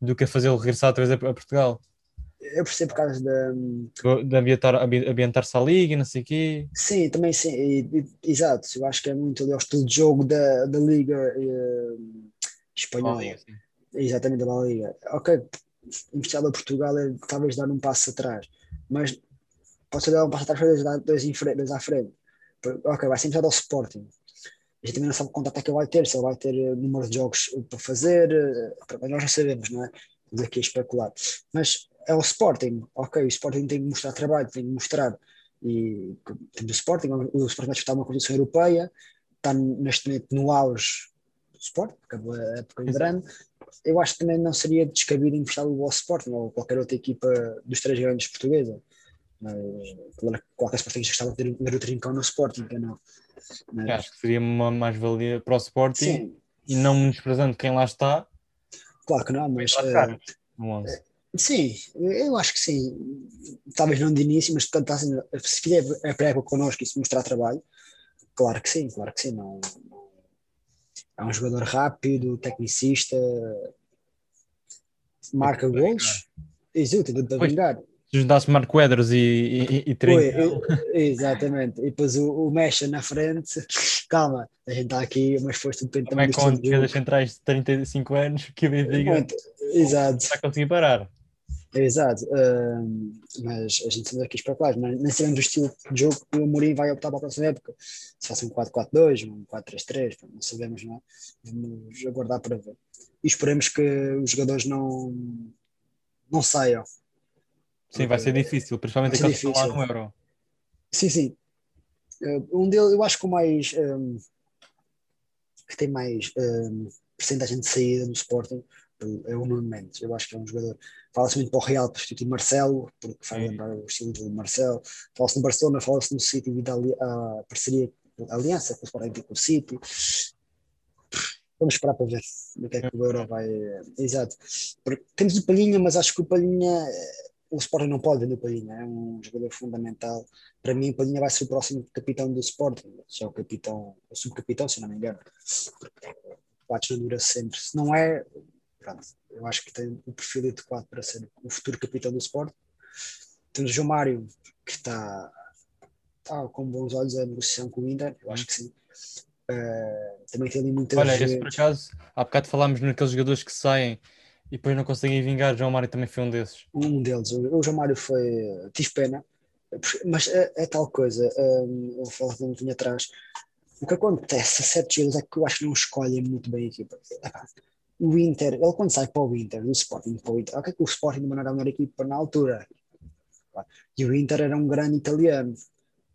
do que a fazê-lo regressar outra vez a, Portugal. Eu percebo por causa da. De ambientar, ambientar-se à Liga, não sei o quê. Sim, também sim, e, e, exato. Eu acho que é muito ali ao estilo de jogo da, da Liga uh, Espanhola. Liga, Exatamente, da Liga. Ok, emprestar a Portugal é talvez dar um passo atrás, mas pode ser dar um passo atrás para dois, dois, dois à frente ok, vai ser emprestado ao Sporting. A gente também não sabe quanto até que ele vai ter, se ele vai ter eh, número de jogos para fazer, eh, nós não sabemos, não é? estamos aqui a especular. Mas é o Sporting, ok, o Sporting tem que mostrar trabalho, tem que mostrar. E temos o Sporting, o Sporting vai disputar uma competição europeia, está neste momento no auge do Sporting, acabou a época em verano. Eu acho que também não seria descabido emprestar o Sporting ou qualquer outra equipa dos três grandes portuguesa. Mas claro, qualquer Sporting gostava de ter um garoto rincão no Sporting, não. Mas... Acho que seria uma mais-valia para o Sporting Sim. e não menosprezando quem lá está. Claro que não, mas. Uh, sim, eu acho que sim. Talvez não de início, mas tanto assim, se fizer a pré-época connosco e se mostrar trabalho, claro que sim, claro que sim. Não, é um jogador rápido, tecnicista, marca gols. Exato, tenta vingar juntasse Marco Edros e, e, e Trincão. Exatamente. E depois o, o Mecha na frente. Calma, a gente está aqui, mas foi tudo Como é com defesas centrais de 35 anos que o Benfica Exato. está a conseguir parar. Exato, uh, mas a gente estamos aqui especulados, mas nem sabemos o estilo de jogo que o Mourinho vai optar para a próxima época. Se faça um 4-4-2, um 4-3-3, não sabemos, não é? Vamos aguardar para ver. E esperemos que os jogadores não, não saiam Sim, vai ser difícil, principalmente aqueles que estão lá no Euro. Sim, sim. Eh, um deles, eu acho que o mais um, que tem mais um, percentagem de saída no Sporting é o Nuno Mendes. Eu acho que é um jogador. Fala-se muito para o Real para substituir Marcelo, porque faz lembrar o estilo do Marcelo. Fala-se no Barcelona, fala-se no City devido à parceria, a aliança com o Sporting e com o City. Vamos esperar para ver o que é que o Euro vai. Exato. Porque temos o Palhinha, mas acho que o Palhinha o Sporting não pode vender o Palhinha, é um jogador fundamental. Para mim, o Palhinha vai ser o próximo capitão do Sporting, já é o capitão, o subcapitão, se não me engano. O Atos dura sempre. Se não é, pronto, eu acho que tem o perfil adequado para ser o futuro capitão do Sporting. Temos o João Mário, que está, está com bons olhos a negociação com o Inter, eu acho que sim. Uh, também tem ali muitas Olha, esse por acaso, há bocado falámos naqueles jogadores que saem e depois não conseguem vingar. João Mário também foi um desses. Um deles. O João Mário foi. Tive pena, mas é, é tal coisa. Um, eu falava um pouquinho atrás. O que acontece a certos jogadores é que eu acho que não escolhem muito bem a equipa. O Inter, ele quando sai para o Inter, do Sporting para o Inter, o que é que o Sporting não era a melhor equipa na altura? E o Inter era um grande italiano,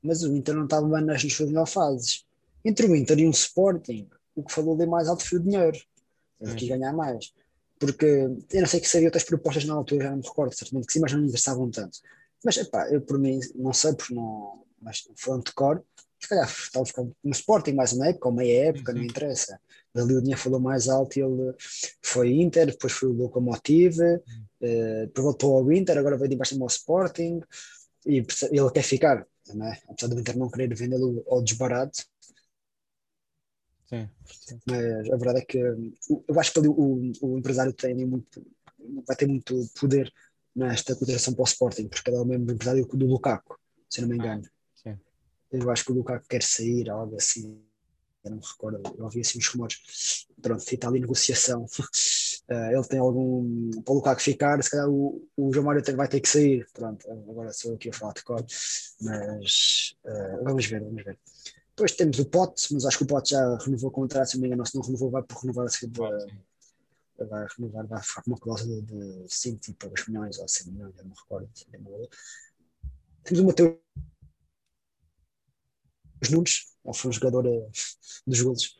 mas o Inter não estava bem nas suas melhores fases. Entre o Inter e o Sporting, o que falou de mais alto foi o dinheiro. Ele quis ganhar mais porque eu não sei que havia outras propostas na altura, já não me recordo, certamente que sim, mas não me interessavam tanto. Mas, epá, eu por mim, não sei, porque não, mas falando de cor, se calhar estava ficando no Sporting mais uma época, ou meia época, não interessa. Dali o dinheiro falou mais alto e ele foi Inter, depois foi o Locomotive, uh, depois voltou ao Inter, agora veio de embaixo ao Sporting, e ele quer ficar, é? apesar do Inter não querer vendê-lo ao desbarato, Sim, Mas a verdade é que eu acho que ali o, o empresário tem muito, vai ter muito poder nesta cotação para o Sporting, porque ele é o mesmo empresário do Lukaku, se não me engano. Ah, eu acho que o Lukaku quer sair, algo assim. Eu não me recordo, eu ouvi assim uns rumores. Pronto, está ali negociação. Uh, ele tem algum. Para o Lukaku ficar, se calhar o, o João Mário vai ter que sair. Pronto, agora sou eu aqui a falar de cor. Mas uh, vamos ver, vamos ver. Depois temos o Pote, mas acho que o Pote já renovou o contrato, se não me engano, se não renovou, vai por renovar a seguir. Vai renovar, vai ficar com uma cláusula de 5 e poucos milhões ou 100 milhões, já não recordo. Temos o Mateus Nunes, ele foi um jogador uh, dos golos.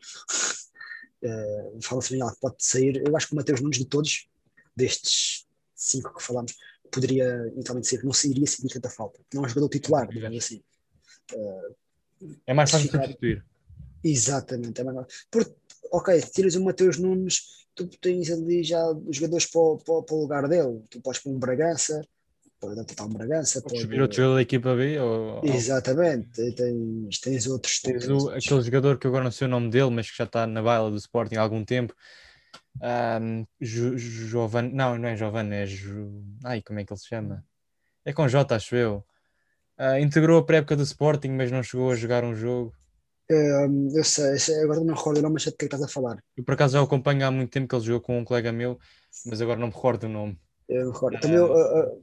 Uh, Fala-se bem, pode sair. Eu acho que o Mateus Nunes, de todos, destes cinco que falamos, poderia eventualmente ser, não sairia sem tanta falta. Não é um jogador titular, digamos assim. Uh, é mais fácil ficar... substituir. Exatamente, é mais Porque, ok, tiras o Mateus Nunes, tu tens ali já os jogadores para, para, para o lugar dele. Tu podes pôr um Bragança, pode adaptar um Bragança. Podes subir outro jogador da equipa B. Ou... Exatamente, tens, tens outros. Tens o, aquele jogador que agora não sei o nome dele, mas que já está na baila do Sporting há algum tempo. Um, não, não é Giovanni, é Ju... Ai, como é que ele se chama? É com J, acho eu. Uh, integrou a pré-época do Sporting, mas não chegou a jogar um jogo. Uh, eu sei, sei, agora não me recordo o nome, mas sei de que estás a falar. Eu por acaso já o acompanho há muito tempo que ele jogou com um colega meu, mas agora não me recordo o nome. Eu me recordo. Também, uh,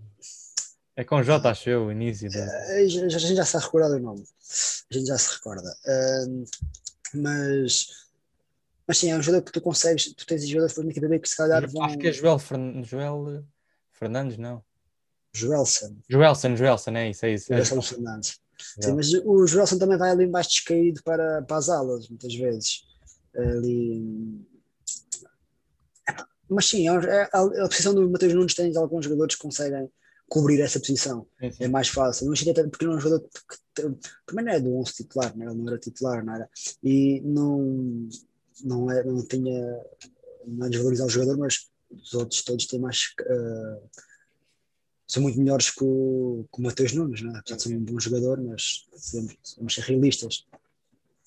é com J, acho eu, início. Da... A gente já, se recorda o nome. A gente já se recorda. mas Mas sim, é um jogador que tu consegues, tu tens jogadores para a equipa B que se calhar vão. Acho que é Joel, Fern... Joel Fernandes, não. Joelson. Joelson, Joelson, é isso, é isso. É Joelson Fernandes. Sim, mas o Joelson também vai ali mais descaído para, para as alas, muitas vezes. Ali. Mas sim, é, é, a, posição do Matheus Nunes tem alguns jogadores que conseguem cobrir essa posição. Sim, sim. É mais fácil. Não até porque não é um jogador que, não é do 11 titular, né? ele não era titular, não era. E não, não, é, não tinha. Não é desvalorizar o jogador, mas os outros todos têm mais. Uh, são muito melhores que o, que o Matheus Nunes, né? apesar de ser um bom jogador, mas vamos, vamos ser realistas.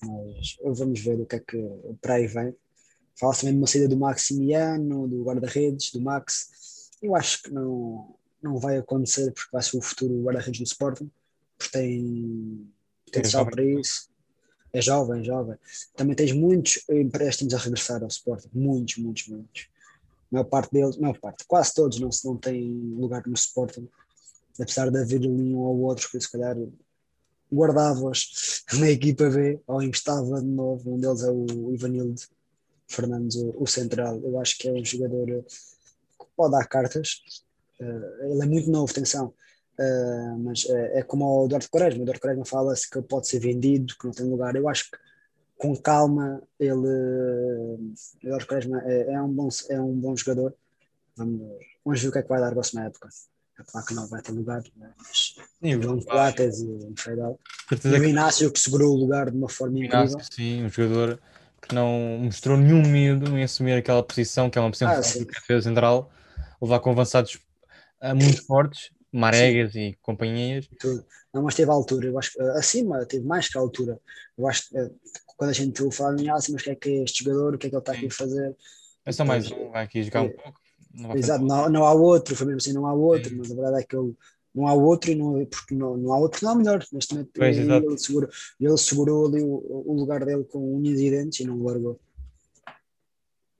Mas vamos ver o que é que para aí vem. Fala-se também de uma saída do Maximiano, do guarda-redes, do Max. Eu acho que não, não vai acontecer porque vai ser o futuro guarda-redes do Sporting, porque tem potencial é para isso. É jovem, jovem. Também tens muitos empréstimos a regressar ao Sporting, muitos, muitos, muitos. A maior parte deles, maior parte, quase todos não, não têm lugar no Sporting, apesar de haver um ou outro que se calhar guardavas na equipa B ou emprestava de novo. Um deles é o Ivanildo Fernandes, o, central. Eu acho que é um jogador que pode dar cartas Uh, ele é muito novo, atenção. Uh, mas é como o Eduardo Quaresma. O Eduardo Quaresma fala-se que ele pode ser vendido, que não tem lugar. Eu acho que com calma ele. Eduardo Quaresma é, é, um bom, é um bom jogador. Vamos, vamos ver o que é que vai dar a próxima época. É claro que não vai ter lugar, mas sim, João Coates e o Feidal. E o Inácio que segurou o lugar de uma forma Inácio, incrível. Sim, um jogador que não mostrou nenhum medo em assumir aquela posição, que é uma posição ah, de central, levar com avançados muito fortes, Maregas Sim. e companhias. Não, mas teve a altura, eu acho acima, teve mais que a altura. Eu acho que eh, quando a gente fala em assim, mas o que é que é este jogador, o que é que ele está aqui a fazer? É só mais um, vai aqui jogar é, um pouco. Não exato, não, não há outro, foi mesmo assim, não há outro, Sim. mas a verdade é que ele não há outro e não, porque não, não há outro não há melhor neste momento pois, ele, segurou, ele segurou ali o, o, lugar dele com unhas e dentes e não o largou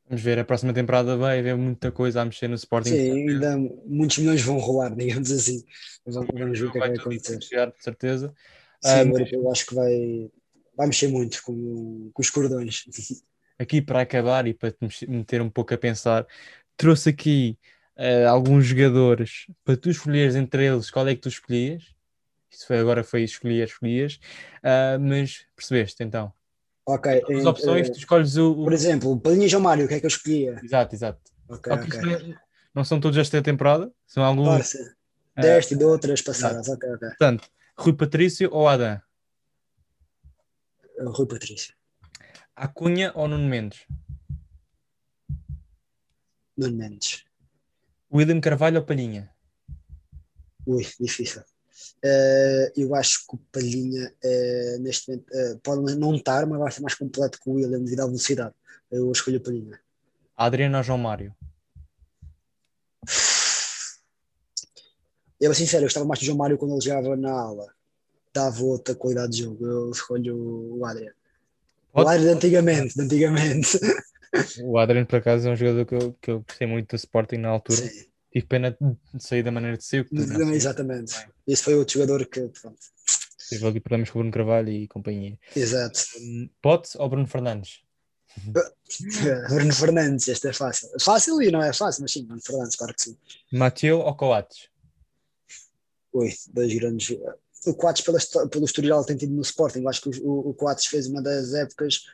Vamos ver, a próxima temporada vai haver muita coisa a mexer no Sporting. Sim, ainda muitos milhões vão rolar, digamos assim. Vamos, vamos ver o que é que vai acontecer. Chegar, de certeza. Sim, um, eu acho que vai, vai mexer muito com, com os cordões. Aqui para acabar e para te meter um pouco a pensar, trouxe aqui uh, alguns jogadores para tu escolheres entre eles qual é que tu escolhias. Isso foi agora foi escolher, escolhias, uh, mas percebeste então? Ok. As opções, uh, tu escolhes o, o. Por exemplo, Palhinha João Mário, o que é que eu escolhia? Exato, exato. Ok, okay. okay. Não são todos esta temporada, são alguns. Deste e de outras passadas, ok, ok. Portanto, Rui Patrício ou Adam? Rui Patrício. Acunha ou Nuno Mendes? Nuno Mendes. William Carvalho ou Palhinha? Ui, difícil. Uh, eu acho que o Palhinha uh, neste momento uh, pode não estar, mas vai ser mais completo que o William devido à velocidade. Eu escolho o Palhinha. Adriano ou João Mário? Eu, sincero, eu estava mais do João Mário quando ele jogava na ala. Dava outra qualidade de jogo. Eu escolho o Adriano. O Adriano antigamente, de antigamente. O Adriano, por acaso, é um jogador que eu, que eu gostei muito do Sporting na altura. Sim tive pena de sair da maneira de ser. Exatamente. Bem. Esse foi outro jogador que. Pronto. Teve ali problemas com o Bruno Carvalho e companhia. Exato. Um, Pote ou Bruno Fernandes? Bruno Fernandes, este é fácil. Fácil e não é fácil, mas sim, Bruno Fernandes, claro que sim. Mateu ou Coates? Ui, dois grandes. O Coates, pelo, pelo historial, tem tido no Sporting. Eu acho que o, o Coates fez uma das épocas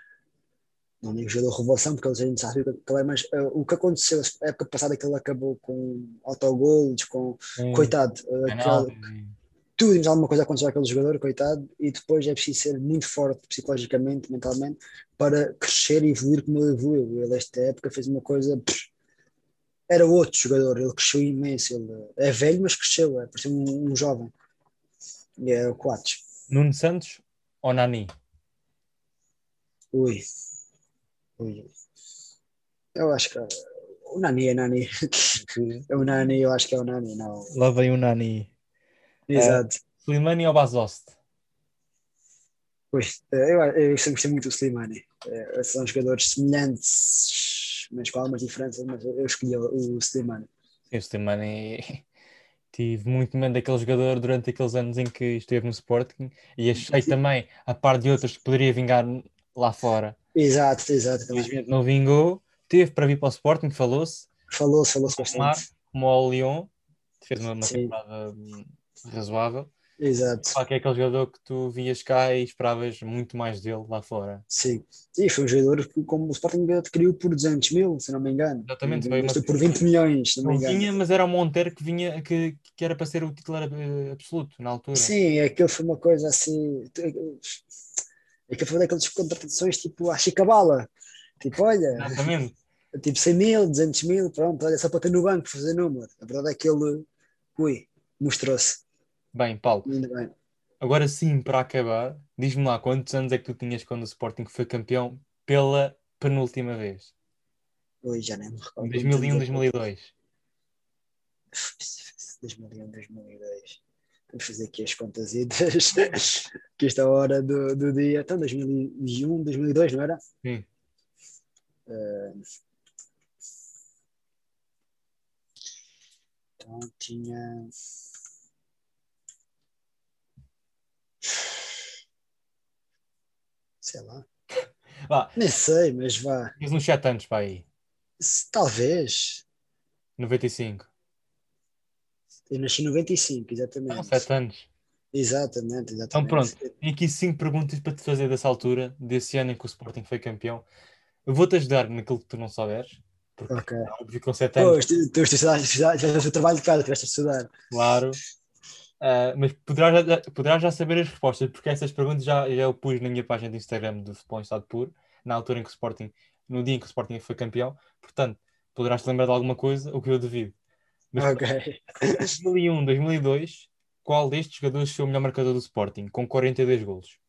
não digo jogador revelação, porque a gente sabe que ele é, mas uh, o que aconteceu a época passada que ele acabou com autogols, com hum, coitado, uh, tudo e alguma coisa aconteceu àquele jogador, coitado, e depois é preciso ser muito forte psicologicamente, mentalmente, para crescer e evoluir como ele evoluiu. Ele, esta época, fez uma coisa. Pff, era outro jogador, ele cresceu imenso. Ele é velho, mas cresceu, é parecia um, um jovem. E é o Coates. Nuno Santos ou Nani? Ui, eu acho que o Nani é Nani. É o Nani, eu acho que é o Nani, não. Lá vem o Nani. Exato. Uh, Slimani ou Bazost? Pois, eh, eu, eu sempre gostei muito do Slimani. É, são jogadores semelhantes, mas com algumas diferenças, mas eu escolhi o Slimani. Sim, o Slimani tive muito medo daquele jogador durante aqueles anos em que esteve no Sporting e achei também, a par de outros, que poderia vingar lá fora Exato, exato. Infelizmente não vingou. Teve para vir para o Sporting, falou-se. Falou-se, falou-se bastante. Como ao Lyon, fez uma, uma temporada hum, razoável. Exato. Só que é aquele jogador que tu vias cá e esperavas muito mais dele lá fora. Sim, e foi um jogador que, como o Sporting adquiriu por 200 mil, se não me engano. Exatamente, foi uma... por 20 milhões, se não, não me engano. Vinha, mas era o Monteiro que vinha, que, que era para ser o titular eh, absoluto na altura. Sim, aquilo foi uma coisa assim. Aquilo foi daquelas contratações tipo a Chicabala. Tipo, olha. Exatamente. Tipo 100 mil, 200 mil, pronto, olha, só para ter no banco fazer número. A verdade é que ele, ui, mostrou-se. Bem, Paulo. Bem. Agora sim, para acabar, diz-me lá quantos anos é que tu tinhas quando o Sporting foi campeão pela penúltima vez? Oi, já nem me recordo. 2001, 2002. 2001, 2002. Vamos fazer aqui as contas que esta hora do, do dia. Então, 2001, 2002, não era? Sim. Uh, então, tinha. Sei lá. Vá. Nem sei, mas vá. Fiz uns 7 anos para aí. Talvez. 95. Eu nasci em 95, exatamente. Não, 7 anos. Exatamente, exatamente. Então pronto, tenho aqui 5 perguntas para te fazer dessa altura, desse ano em que o Sporting foi campeão. Eu vou-te ajudar naquilo que tu não souberes. Porque, ok. Óbvio, com 7 anos. Pois, tu fizeste o trabalho de casa, tiveste a estudar. Claro. Uh, mas poderás já, poderás já saber as respostas, porque essas perguntas já, já eu pus na minha página de Instagram do Futebol em Estado Puro, na altura em que o Sporting, no dia em que o Sporting foi campeão, portanto, poderás te lembrar de alguma coisa, o que eu devido. Mas, ok. 2001, 2002, qual destes jogadores foi o melhor marcador do Sporting, com 42 golos?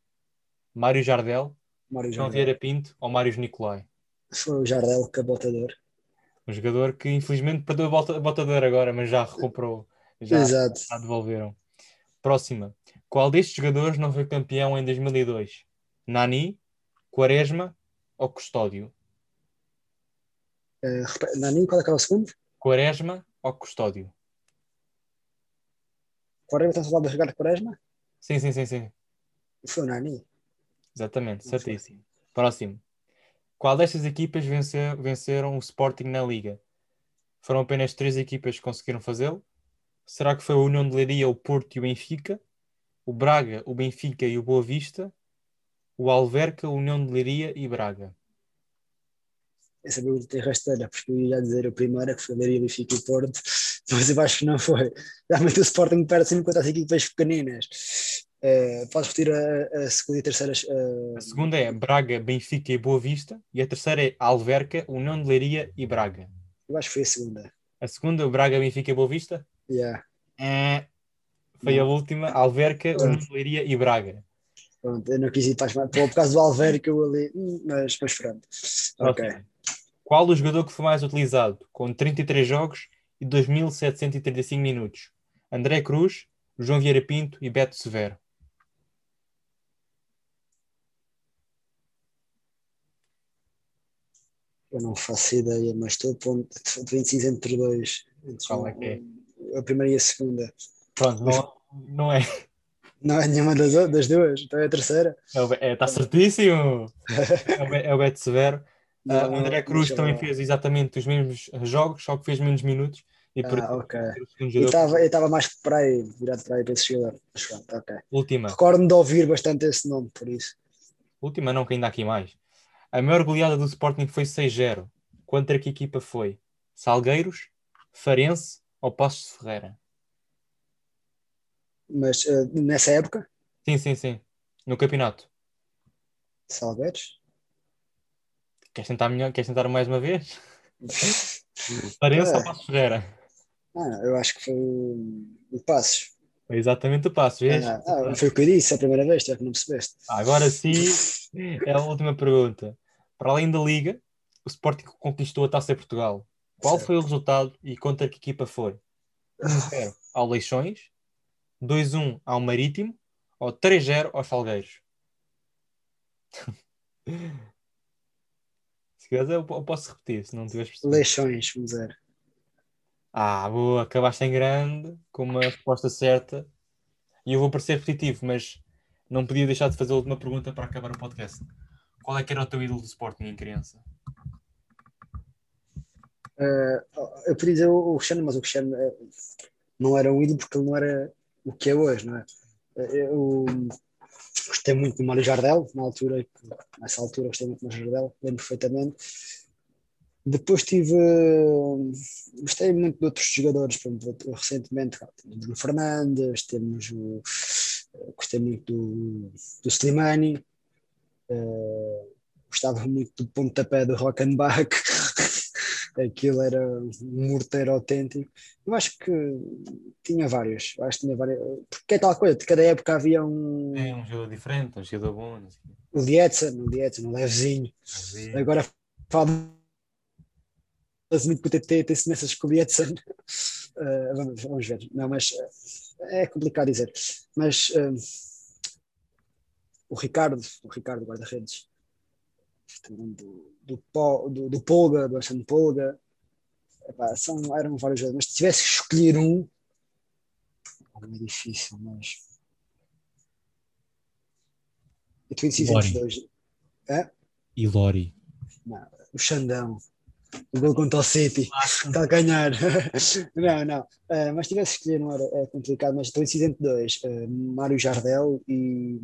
Mário Jardel, Mário João Vieira Pinto ou Mário Nicolai? Foi o Jardel, que é botador. Um jogador que infelizmente perdeu a botador agora, mas já recuperou. Já, Exato. já devolveram. Próxima. Qual destes jogadores não foi campeão em 2002? Nani, Quaresma ou Custódio? Uh, Nani, qual é que era o segundo? Quaresma ou Custódio? Quaresma, está a falar de Ricardo Quaresma? Sim, sim, sim, sim. Foi o Nani. Exatamente, certíssimo. Próximo. Qual destas equipas venceu, venceram o Sporting na Liga? Foram apenas três equipas que conseguiram fazê-lo? Será que foi a União de Leiria, o Porto e o Benfica? O Braga, o Benfica e o Boa Vista? O Alverca, a União de Leiria e Braga? Essa pergunta tem rasteira, porque eu ia dizer a primeira, que foi Leiria, Benfica e Porto, mas eu acho que não foi. Realmente o Sporting perde sempre contra as equipas pequeninas. Uh, podes repetir a, a, segunda e a terceira? Uh... A segunda é Braga, Benfica e Boa Vista, e a terceira é Alverca, União de Leiria e Braga. Eu acho que foi a segunda. A segunda, Braga, Benfica e Boa Vista? Yeah. É, foi não. a última, Alverca, Leiria e Braga. Pronto, eu não quis ir para, por causa do Alverca, eu ali, hum, mas, mas pronto. Ok. Qual o jogador que foi mais utilizado, com 33 jogos e 2.735 minutos? André Cruz, João Vieira Pinto e Beto Severo. Eu não faço ideia, mas estou a ponto de 25 entre dois. Entre Qual é que é? A primeira e a segunda. Pronto, não, não é. Não é nenhuma das, das duas, então é a terceira. Está é, tá certíssimo! é, o, Beto Severo. Não, uh, André Cruz também não. fez exatamente os mesmos jogos, só que fez menos minutos. E por ah, ok. Eu estava mais para aí, virado para aí para esse jogador. Ok. Última. Recordo-me de ouvir bastante esse nome, por isso. Última, não, que ainda há aqui mais. A maior goleada do Sporting foi 6-0. Contra que equipa foi? Salgueiros, Farense ou Passos de Ferreira. Mas uh, nessa época? Sim, sim, sim. No campeonato. Salgueiros? Queres tentar, melhor? Queres tentar mais uma vez? Farense é. ou Passos Ferreira? Ah, eu acho que foi o Passos. Foi exatamente o Passos, vês? Ah, ah, foi o que eu disse a primeira vez, já que não percebeste. Agora sim, é a última pergunta. Para além da Liga, o Sporting conquistou a Taça de Portugal. Qual certo. foi o resultado e contra que equipa foi? 1-0 ao Leixões, 2-1 ao Marítimo ou 3-0 aos Salgueiros? se quiseres, eu posso repetir, se não tiveres percebido. Leixões, 1-0. Ah, boa, acabaste em grande, com uma resposta certa. E eu vou parecer repetitivo, mas não podia deixar de fazer a última pergunta para acabar o podcast. qual é que era o teu ídolo do Sporting em criança? Uh, eu podia dizer o Cristiano, mas o Cristiano uh, não era um ídolo porque ele não era o que é hoje, não é? Uh, eu gostei muito do Mário Jardel, na altura, nessa altura gostei muito do Mário Jardel, lembro perfeitamente. Depois tive. Gostei muito de outros jogadores, recentemente temos o Bruno Fernandes, temos o. Gostei muito do, do Slimani, gostava muito do pontapé do Rockenbach aquilo era um morteiro autêntico. Eu acho que tinha vários, acho que tinha vários, porque é tal coisa, de cada época havia um. É um jogo diferente, um jogo bom. O Dietzen, o Dietzen, o levezinho. levezinho. Agora fala muito com o TT, tem semelhanças com o Dietzen. Uh, vamos, vamos ver, não, mas uh, é complicado dizer. Mas uh, o Ricardo, o Ricardo guarda-redes, do, do, do, do Polga, do Alexandre Polga. Epá, são, eram vários jogadores, mas se tivesse que escolher um, é difícil, mas. Eu estou indeciso entre dois. É? E Lori. Não, o Xandão. O gol contra o City, está a ganhar. não, não. Uh, mas tivesse que escolher, não era é complicado, mas estou indeciso entre dois: uh, Mário Jardel e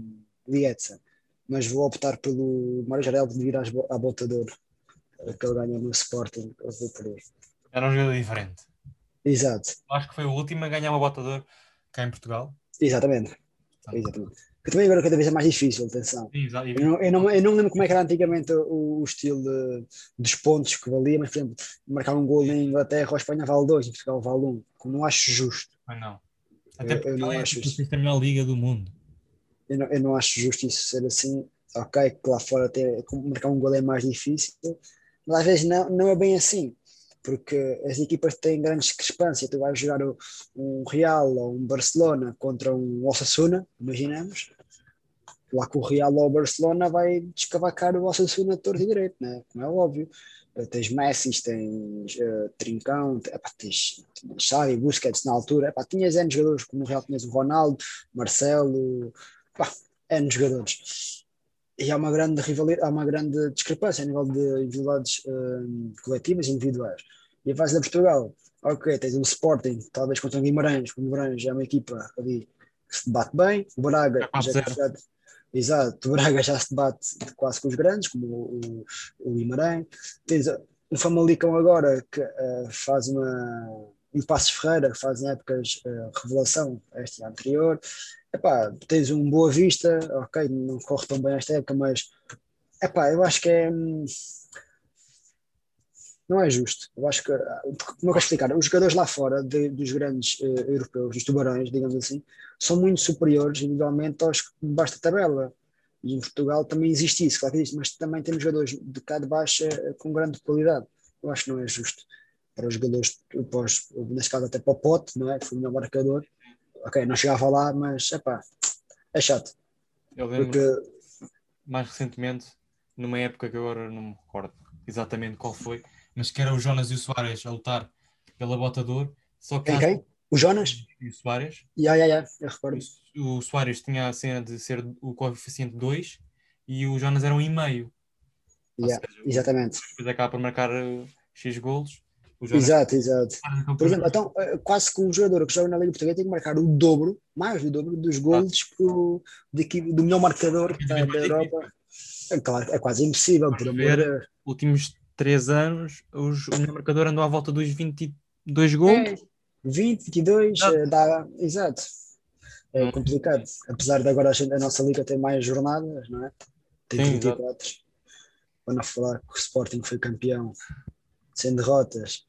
Lietzen mas vou optar pelo Mário Jarel de vir à Botador, que ele ganha no Sporting. Eu vou por ele. Era um jogador diferente. Exato. Acho que foi o último a ganhar uma Botador cá em Portugal. Exatamente. Exatamente. Que também agora cada vez é mais difícil, atenção. Exato. Eu, não, eu, não, eu não lembro como é que era antigamente o, o estilo de, dos pontos que valia, mas por exemplo, marcar um gol em Inglaterra ou Espanha vale dois, em Portugal vale um. Como não acho justo. Mas não. Até porque eu, eu não é acho a melhor liga do mundo eu não, eu não acho justo isso ser assim. Ok, que lá fora ter, marcar um gol é mais difícil, mas às vezes não, não é bem assim, porque as equipas têm grande discrepância. Tu vais jogar um Real ou um Barcelona contra um Osasuna, imaginamos, lá que o Real ou o Barcelona vai descavacar o Osasuna torto e direito, né? como é óbvio. Tens Messi, tens uh, Trincão, epá, tens, tens Xavi, Busquets na altura, epá, tinhas N jogadores como o Real, tinhas o Ronaldo, Marcelo, pá, N jogadores. E há uma grande rivalidade, há uma grande discrepância a nível de individualidades uh, coletivas e individuais. E a fase da Portugal, ok, tens o Sporting, talvez contra o Guimarães, o Guimarães é uma equipa ali que se debate bem, o Braga já, já, exato, o Braga já se debate quase com os grandes, como o, o, o Guimarães. Tens o Famalicão agora que uh, faz uma e o Passos Ferreira, que fazem épocas uh, revelação este ano anterior. Epá, tens um Boa Vista, ok, não corre tão bem esta época, mas epá, eu acho que é. Hum, não é justo. Eu acho que, como é que eu explicar? Os jogadores lá fora, de, dos grandes uh, europeus, dos tubarões, digamos assim, são muito superiores individualmente aos que basta tabela. E em Portugal também existe isso, claro que existe, mas também temos jogadores de cá de baixa com grande qualidade. Eu acho que não é justo para os jogadores, para os, nesse caso até para o Pote, não é? que foi o melhor marcador. Ok, não chegava lá, mas epá, é chato. Eu lembro porque... mais recentemente, numa época que agora não me recordo exatamente qual foi, mas que era o Jonas e o Soares a lutar pela bota de ouro. Só que quem, quem? O Jonas? E o Soares. Ya, ya, ya, eu recordo. O, o Soares tinha a cena de ser o coeficiente 2 e o Jonas era um e meio. Yeah, seja, exatamente. Depois acaba por marcar uh, X golos Exato, exato. Por exemplo, então, eh, quase que um jogador que joga na Liga Portuguesa tem que marcar o dobro, mais do dobro dos gols do, do melhor marcador da, da Europa. É, claro, é quase impossível, por amor últimos três anos, os, o melhor marcador andou à volta dos 22 gols. É, 20, 22, exato. dá, exato. É complicado. Apesar de agora a, gente, a nossa liga ter mais jornadas, não é? Tem Sim, 34. Para não falar que o Sporting foi campeão sem derrotas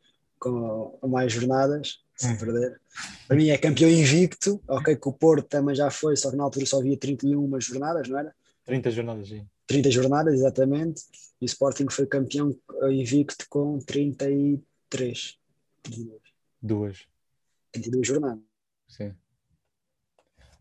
com mais jornadas, sem hum. perder. Para mim é campeão invicto, ok, que o Porto também já foi, só que na altura só havia 31 jornadas, não era? 30 jornadas, sim. 30 jornadas, exatamente. E o Sporting foi campeão invicto com 33. 32. Duas. 32 jornadas. Sim.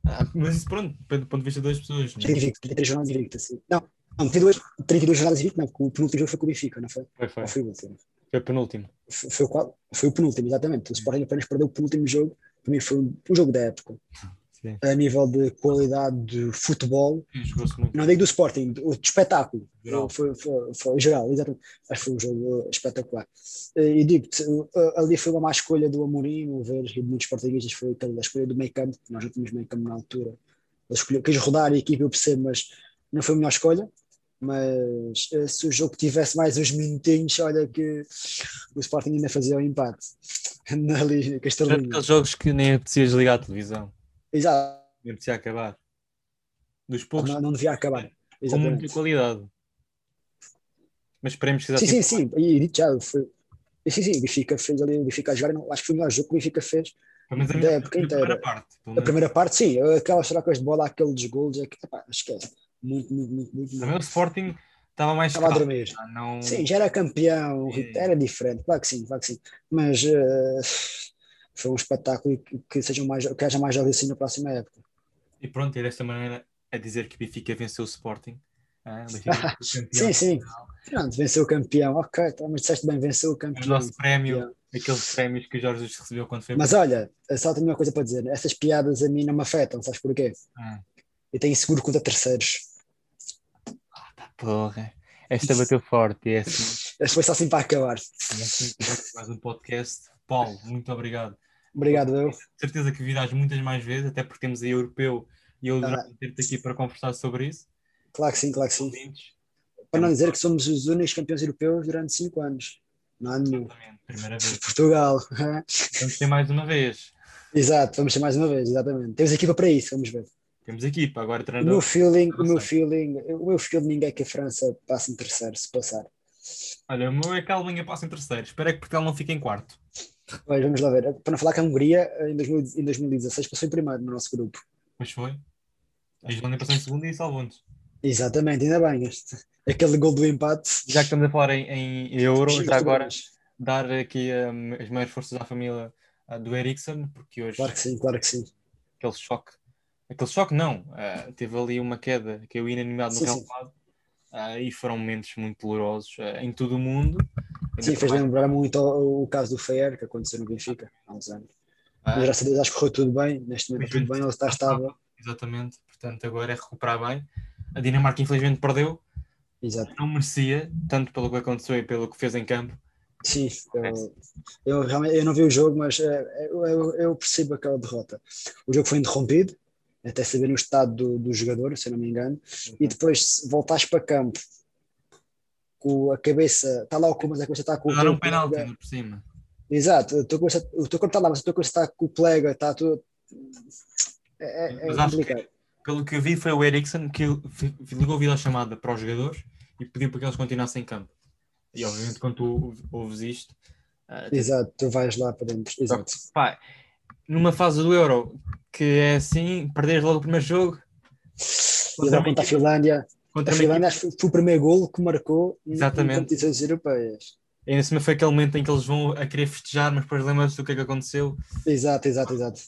Ah, mas pronto, do ponto de vista das pessoas. Não? Invicto, 33 jornadas invictas, sim. Não, não 32, 32 jornadas invictas, não, porque o penúltimo jogo foi com o Benfica, não foi? Foi, foi. Ou foi o último? Foi o penúltimo. Foi, foi, o, foi o penúltimo, exatamente. O Sporting apenas perdeu o penúltimo jogo. Para mim foi um, um jogo da época. Sim. a nível de qualidade de futebol. Não digo do Sporting, do, do espetáculo. Geral. Foi, foi, foi, geral, exatamente. Acho que foi um jogo espetacular. E digo-te, ali foi uma má escolha do Amorim, o ver e muitos portugueses, foi aquela escolha do meio campo, nós não tínhamos meio campo na altura. Ele escolheu, quis rodar a equipe, eu percebo, mas não foi a melhor escolha. Mas eh, se o jogo tivesse mais uns minutinhos, olha que o Sporting ainda fazia o empate na Liga. Aqueles jogos que nem apetecia desligar a televisão. Exato. Nem apetecia acabar. Dos poucos. Não, não devia acabar. Exatamente. Com muita qualidade. Mas esperemos que Sim, sim, sim. E já foi. Sim, sim, o Benfica fez ali, o Benfica a jogar, acho que foi o melhor jogo que o Benfica fez. Mas a, da época inteira. primeira parte. A primeira parte, sim. Aquelas trocas de bola, aqueles gols, é que, epá, esquece. Muito, muito, muito, muito. Também o Sporting estava mais Estava a dormir. Não... Sim, já era campeão, é. era diferente, claro que sim, claro que sim. Mas uh, foi um espetáculo que, que, seja mais, que haja mais jogos assim na próxima época. E pronto, e desta maneira a dizer que Benfica venceu o Sporting. Ah, sim, sim. Pronto, venceu o campeão. Ok, então, mas disseste bem, venceu o campeão. O nosso prémio, campeão. aqueles prémios que o Jorge recebeu quando foi. Mas olha, só tenho uma coisa para dizer: essas piadas a mim não me afetam, sabes porquê? Ah. Eu tenho seguro contra terceiros. Porra. Esta bateu forte. É assim. Esta foi só assim para acabar. É assim mais um podcast. Paulo, muito obrigado. Obrigado, eu. certeza que virás muitas mais vezes, até porque temos aí europeu e eu ah. ter-te aqui para conversar sobre isso. Claro que sim, claro que sim. Para não dizer que somos os únicos campeões europeus durante 5 anos. Não há nenhum. Primeira vez. Portugal. Vamos ter mais uma vez. Exato, vamos ter mais uma vez, exatamente. Temos equipa para isso, vamos ver. Temos equipa, agora treinador. O meu feeling, o meu feeling, o meu feeling é que a França passe em terceiro, se passar. Olha, o meu é que a Alemanha passe em terceiro. Espero é que Portugal não fique em quarto. Pois, vamos lá ver. Para não falar que a Hungria, em, 2016, passou em primeiro no nosso grupo. Pois foi. A Islândia passou em segundo e salvou-nos. Exatamente, ainda bem. Este, aquele gol do empate. Já que estamos a falar em, em euro, já agora dar aqui um, as maiores forças à família uh, do Ericsson, porque hoje. Claro que sim, claro que sim. Aquele choque Aquele choque não, uh, teve ali uma queda que eu ia animado no relevado uh, e foram momentos muito dolorosos uh, em todo o mundo. Sim, fez mais... lembrar muito o, o, caso do Feyer que aconteceu no Benfica há uns anos. Mas graças a Deus acho que correu tudo bem, neste momento tudo bem, ele está estável. Exatamente, portanto agora é recuperar bem. A Dinamarca infelizmente perdeu, Exato. não merecia, tanto pelo que aconteceu e pelo que fez em campo. Sim, eu, eu, realmente eu não vi o jogo, mas eu, eu, eu percebo aquela derrota. O jogo foi interrompido, até saber o estado do, do jogador, se eu não me engano, uhum. e depois voltares para campo com a cabeça, está lá o mas a cabeça está com o. Dar um penalti por cima. Exato, o teu corpo está lá, mas o teu corpo está com o plega, está tudo. É, é, é complicado. Que, pelo que eu vi, foi o Ericsson que ligou a chamada para os jogadores e pediu para que eles continuassem em campo. E obviamente, quando tu ouves isto. Uh, Exato, tu vais lá para dentro. Exato. Pá, numa fase do Euro que é assim, perderes logo o primeiro jogo. Contra, contra a Finlândia. Contra a Finlândia foi o primeiro golo que marcou Exatamente. em competições europeias. E ainda cima foi aquele momento em que eles vão a querer festejar, mas depois lembram-se do que é que aconteceu. Exato, exato, exato.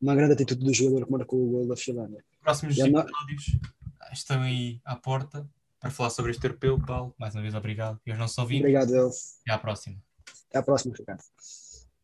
Uma grande atitude do jogador que marcou o golo da Finlândia. Próximos episódios não... estão aí à porta para falar sobre este europeu. Paulo, mais uma vez obrigado. E aos nossos ouvintes. Obrigado, eu. Até à próxima. Até à próxima, Ricardo.